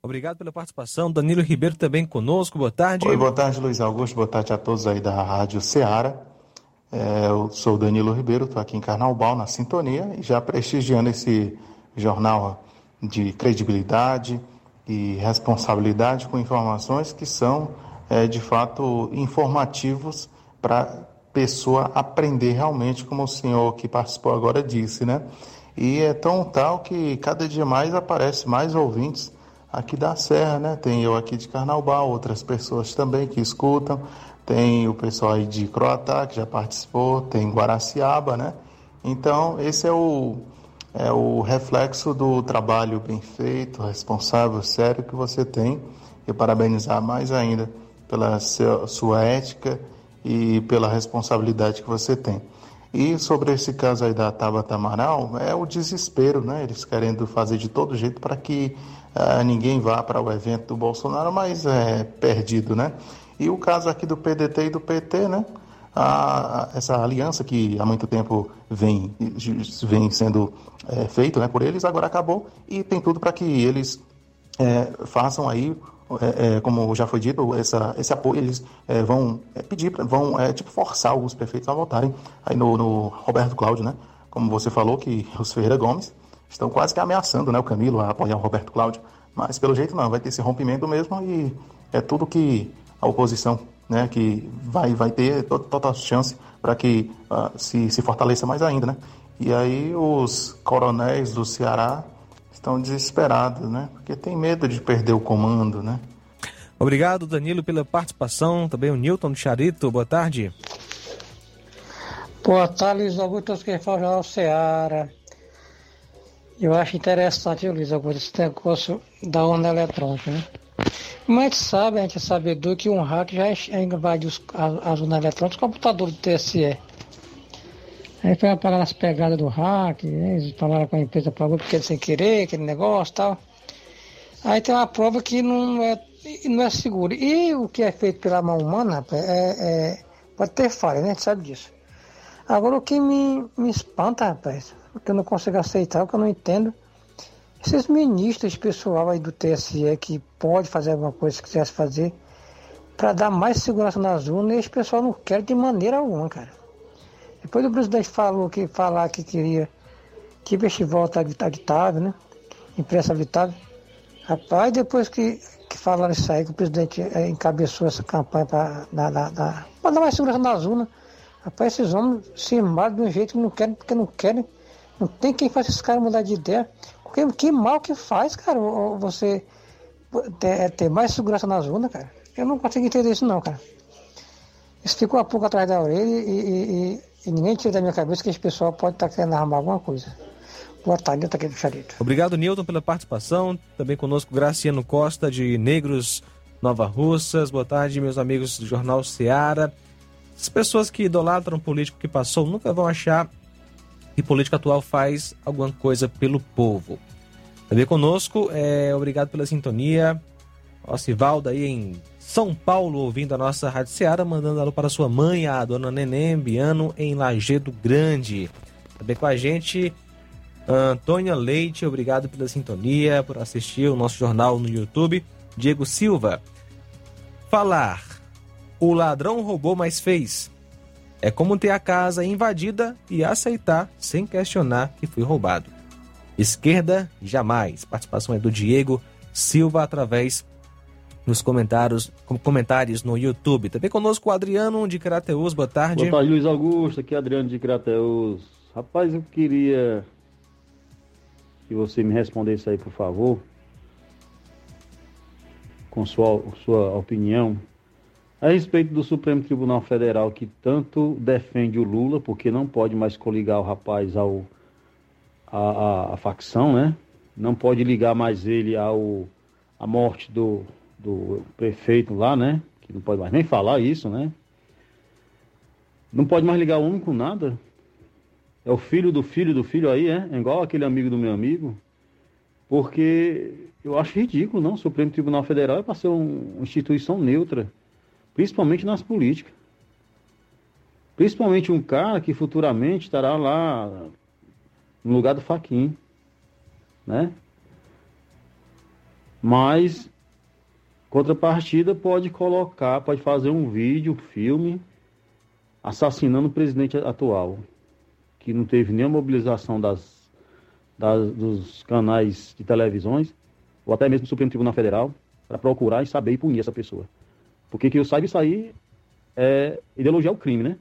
Obrigado pela participação. Danilo Ribeiro também conosco. Boa tarde. Oi, boa tarde, Luiz Augusto. Boa tarde a todos aí da Rádio Ceará. É, eu sou Danilo Ribeiro, estou aqui em Carnaubal, na sintonia, e já prestigiando esse jornal de credibilidade e responsabilidade com informações que são, é, de fato, informativos para pessoa aprender realmente, como o senhor que participou agora disse, né? E é tão tal que cada dia mais aparece mais ouvintes aqui da Serra, né? Tem eu aqui de Carnaubal, outras pessoas também que escutam, tem o pessoal aí de Croatá que já participou, tem Guaraciaba, né? Então, esse é o, é o reflexo do trabalho bem feito, responsável, sério que você tem. E parabenizar mais ainda pela sua ética e pela responsabilidade que você tem. E sobre esse caso aí da Tabata Amaral, é o desespero, né? Eles querendo fazer de todo jeito para que uh, ninguém vá para o evento do Bolsonaro, mas é perdido, né? E o caso aqui do PDT e do PT, né? A, essa aliança que há muito tempo vem, vem sendo é, feito né, por eles, agora acabou e tem tudo para que eles é, façam aí é, é, como já foi dito, essa, esse apoio eles é, vão é, pedir, vão tipo forçar alguns prefeitos a votarem aí no, no, Roberto Cláudio, né? Como você falou que os Ferreira Gomes estão quase que ameaçando, né, o Camilo a apoiar o Roberto Cláudio, mas pelo jeito não, vai ter esse rompimento mesmo e é tudo que a oposição, né, que vai vai ter total chance para que uh, se, se fortaleça mais ainda, né? E aí os coronéis do Ceará estão desesperados, né? Porque tem medo de perder o comando, né? Obrigado, Danilo, pela participação. Também o Newton Charito, boa tarde. Boa tarde, Luiz Augusto, que fala Jornal Seara. Eu acho interessante, Luiz Augusto, esse negócio da onda eletrônica, né? Como a gente sabe, a gente é sabedor que um hack já invadiu as, as ondas eletrônicas, o computador do TSE. Aí foi parar nas pegadas do hack, né? eles falaram com a empresa pagou porque sem querer, aquele negócio e tal. Aí tem uma prova que não é, não é segura. E o que é feito pela mão humana, é, é, pode ter falha, né? A gente sabe disso. Agora o que me, me espanta, rapaz, o que eu não consigo aceitar, o que eu não entendo, esses ministros, pessoal aí do TSE que pode fazer alguma coisa se quisesse fazer, para dar mais segurança nas urnas, esse pessoal não quer de maneira alguma, cara. Depois o presidente falou que falar que queria que festival está habitável, né? Imprensa habitável. Rapaz, depois que, que falaram isso aí, que o presidente é, encabeçou essa campanha para dar mais segurança na zona, rapaz, esses homens se armaram de um jeito que não querem, porque não querem. Não tem quem faça esses caras mudar de ideia. Porque que mal que faz, cara, você ter, ter mais segurança nas urnas, cara. Eu não consigo entender isso não, cara. Isso ficou a pouco atrás da orelha e, e, e, e ninguém tira da minha cabeça que esse pessoal pode estar querendo arrumar alguma coisa. Boa tarde, eu tô aqui do Charito. Obrigado, Newton, pela participação. Também conosco Graciano Costa, de Negros Nova Russas. Boa tarde, meus amigos do Jornal Seara. As pessoas que idolatram o político que passou nunca vão achar que político atual faz alguma coisa pelo povo. Também conosco, é, obrigado pela sintonia. Ocivaldo aí em São Paulo, ouvindo a nossa Rádio Seara, mandando alô para sua mãe, a dona Neném Biano, em Lagedo Grande. Também com a gente, Antônia Leite, obrigado pela sintonia, por assistir o nosso jornal no YouTube. Diego Silva, falar, o ladrão roubou, mas fez. É como ter a casa invadida e aceitar sem questionar que foi roubado. Esquerda, jamais. Participação é do Diego Silva através nos comentários, comentários no YouTube. Também conosco o Adriano de Crateus. Boa tarde. Boa tarde, Luiz Augusto. Aqui é Adriano de Crateus. Rapaz, eu queria que você me respondesse aí, por favor, com sua, sua opinião, a respeito do Supremo Tribunal Federal que tanto defende o Lula, porque não pode mais coligar o rapaz ao a, a, a facção, né? Não pode ligar mais ele ao a morte do, do prefeito lá, né? Que não pode mais nem falar isso, né? Não pode mais ligar um com nada. É o filho do filho do filho aí, é? é igual aquele amigo do meu amigo. Porque eu acho ridículo, não? O Supremo Tribunal Federal é para ser um, uma instituição neutra, principalmente nas políticas. Principalmente um cara que futuramente estará lá no lugar do Faquin, né? Mas contrapartida pode colocar, pode fazer um vídeo, um filme assassinando o presidente atual, que não teve nenhuma mobilização das, das dos canais de televisões ou até mesmo do Supremo Tribunal Federal para procurar e saber e punir essa pessoa. Porque que eu saiba isso aí é ideologia ao crime, né?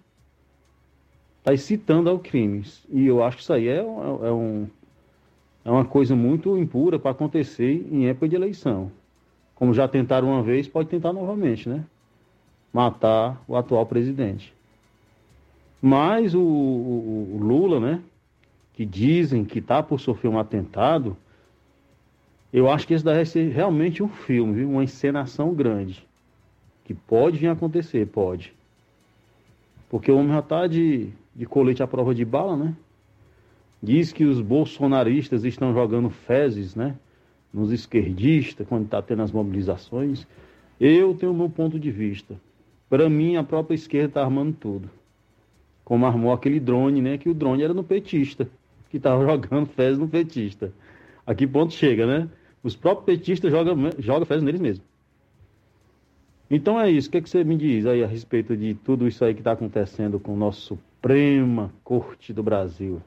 Está excitando ao crime. E eu acho que isso aí é, é, um, é uma coisa muito impura para acontecer em época de eleição. Como já tentaram uma vez, pode tentar novamente, né? Matar o atual presidente. Mas o, o, o Lula, né? Que dizem que está por sofrer um atentado, eu acho que esse deve ser realmente um filme, viu? uma encenação grande. Que pode vir a acontecer, pode. Porque o homem já está de de colete à prova de bala, né? Diz que os bolsonaristas estão jogando fezes, né? Nos esquerdistas, quando está tendo as mobilizações. Eu tenho o meu ponto de vista. Para mim, a própria esquerda está armando tudo. Como armou aquele drone, né? Que o drone era no petista, que estava jogando fezes no petista. A que ponto chega, né? Os próprios petistas jogam, jogam fezes neles mesmos. Então é isso. O que, é que você me diz aí a respeito de tudo isso aí que está acontecendo com o nosso Suprema Corte do Brasil.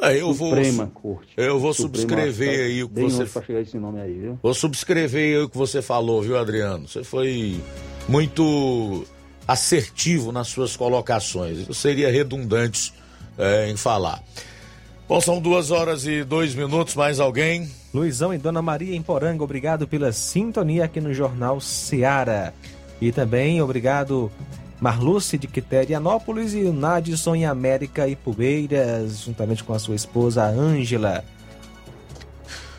É, eu Suprema vou, Corte. Eu vou Suprema subscrever aí o que você. Para chegar esse nome aí, viu? Vou subscrever aí o que você falou, viu, Adriano? Você foi muito assertivo nas suas colocações. Eu seria redundante é, em falar. Bom, são duas horas e dois minutos. Mais alguém? Luizão e Dona Maria em Poranga, obrigado pela sintonia aqui no Jornal Seara. E também obrigado Marluce de Quiterianópolis e Nadson em América e Pubeiras, juntamente com a sua esposa Ângela.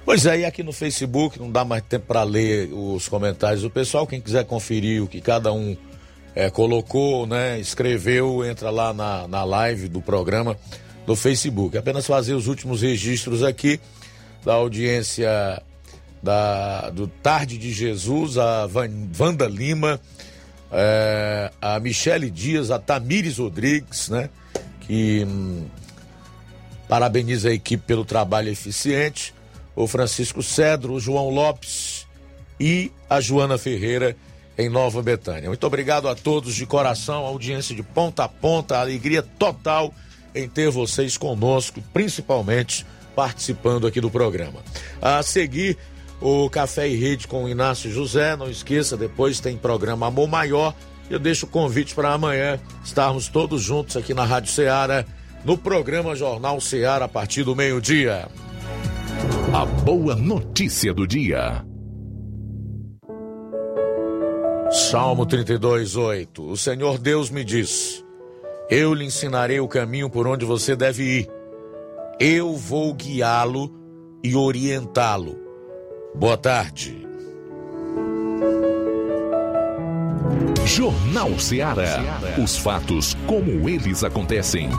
Pois é, e aqui no Facebook não dá mais tempo para ler os comentários do pessoal. Quem quiser conferir o que cada um é, colocou, né, escreveu, entra lá na, na live do programa do Facebook. Apenas fazer os últimos registros aqui da audiência da, do Tarde de Jesus, a Van, Vanda Lima, é, a Michele Dias, a Tamires Rodrigues, né? Que hum, parabeniza a equipe pelo trabalho eficiente, o Francisco Cedro, o João Lopes e a Joana Ferreira em Nova Betânia. Muito obrigado a todos de coração, audiência de ponta a ponta, alegria total em ter vocês conosco, principalmente participando aqui do programa. A seguir, o Café e Rede com o Inácio José. Não esqueça, depois tem programa Amor Maior. Eu deixo o convite para amanhã estarmos todos juntos aqui na Rádio Ceará, no programa Jornal Ceará, a partir do meio-dia. A boa notícia do dia. Salmo 32, 8. O Senhor Deus me diz: Eu lhe ensinarei o caminho por onde você deve ir. Eu vou guiá-lo e orientá-lo. Boa tarde. Jornal Ceará. Os fatos como eles acontecem.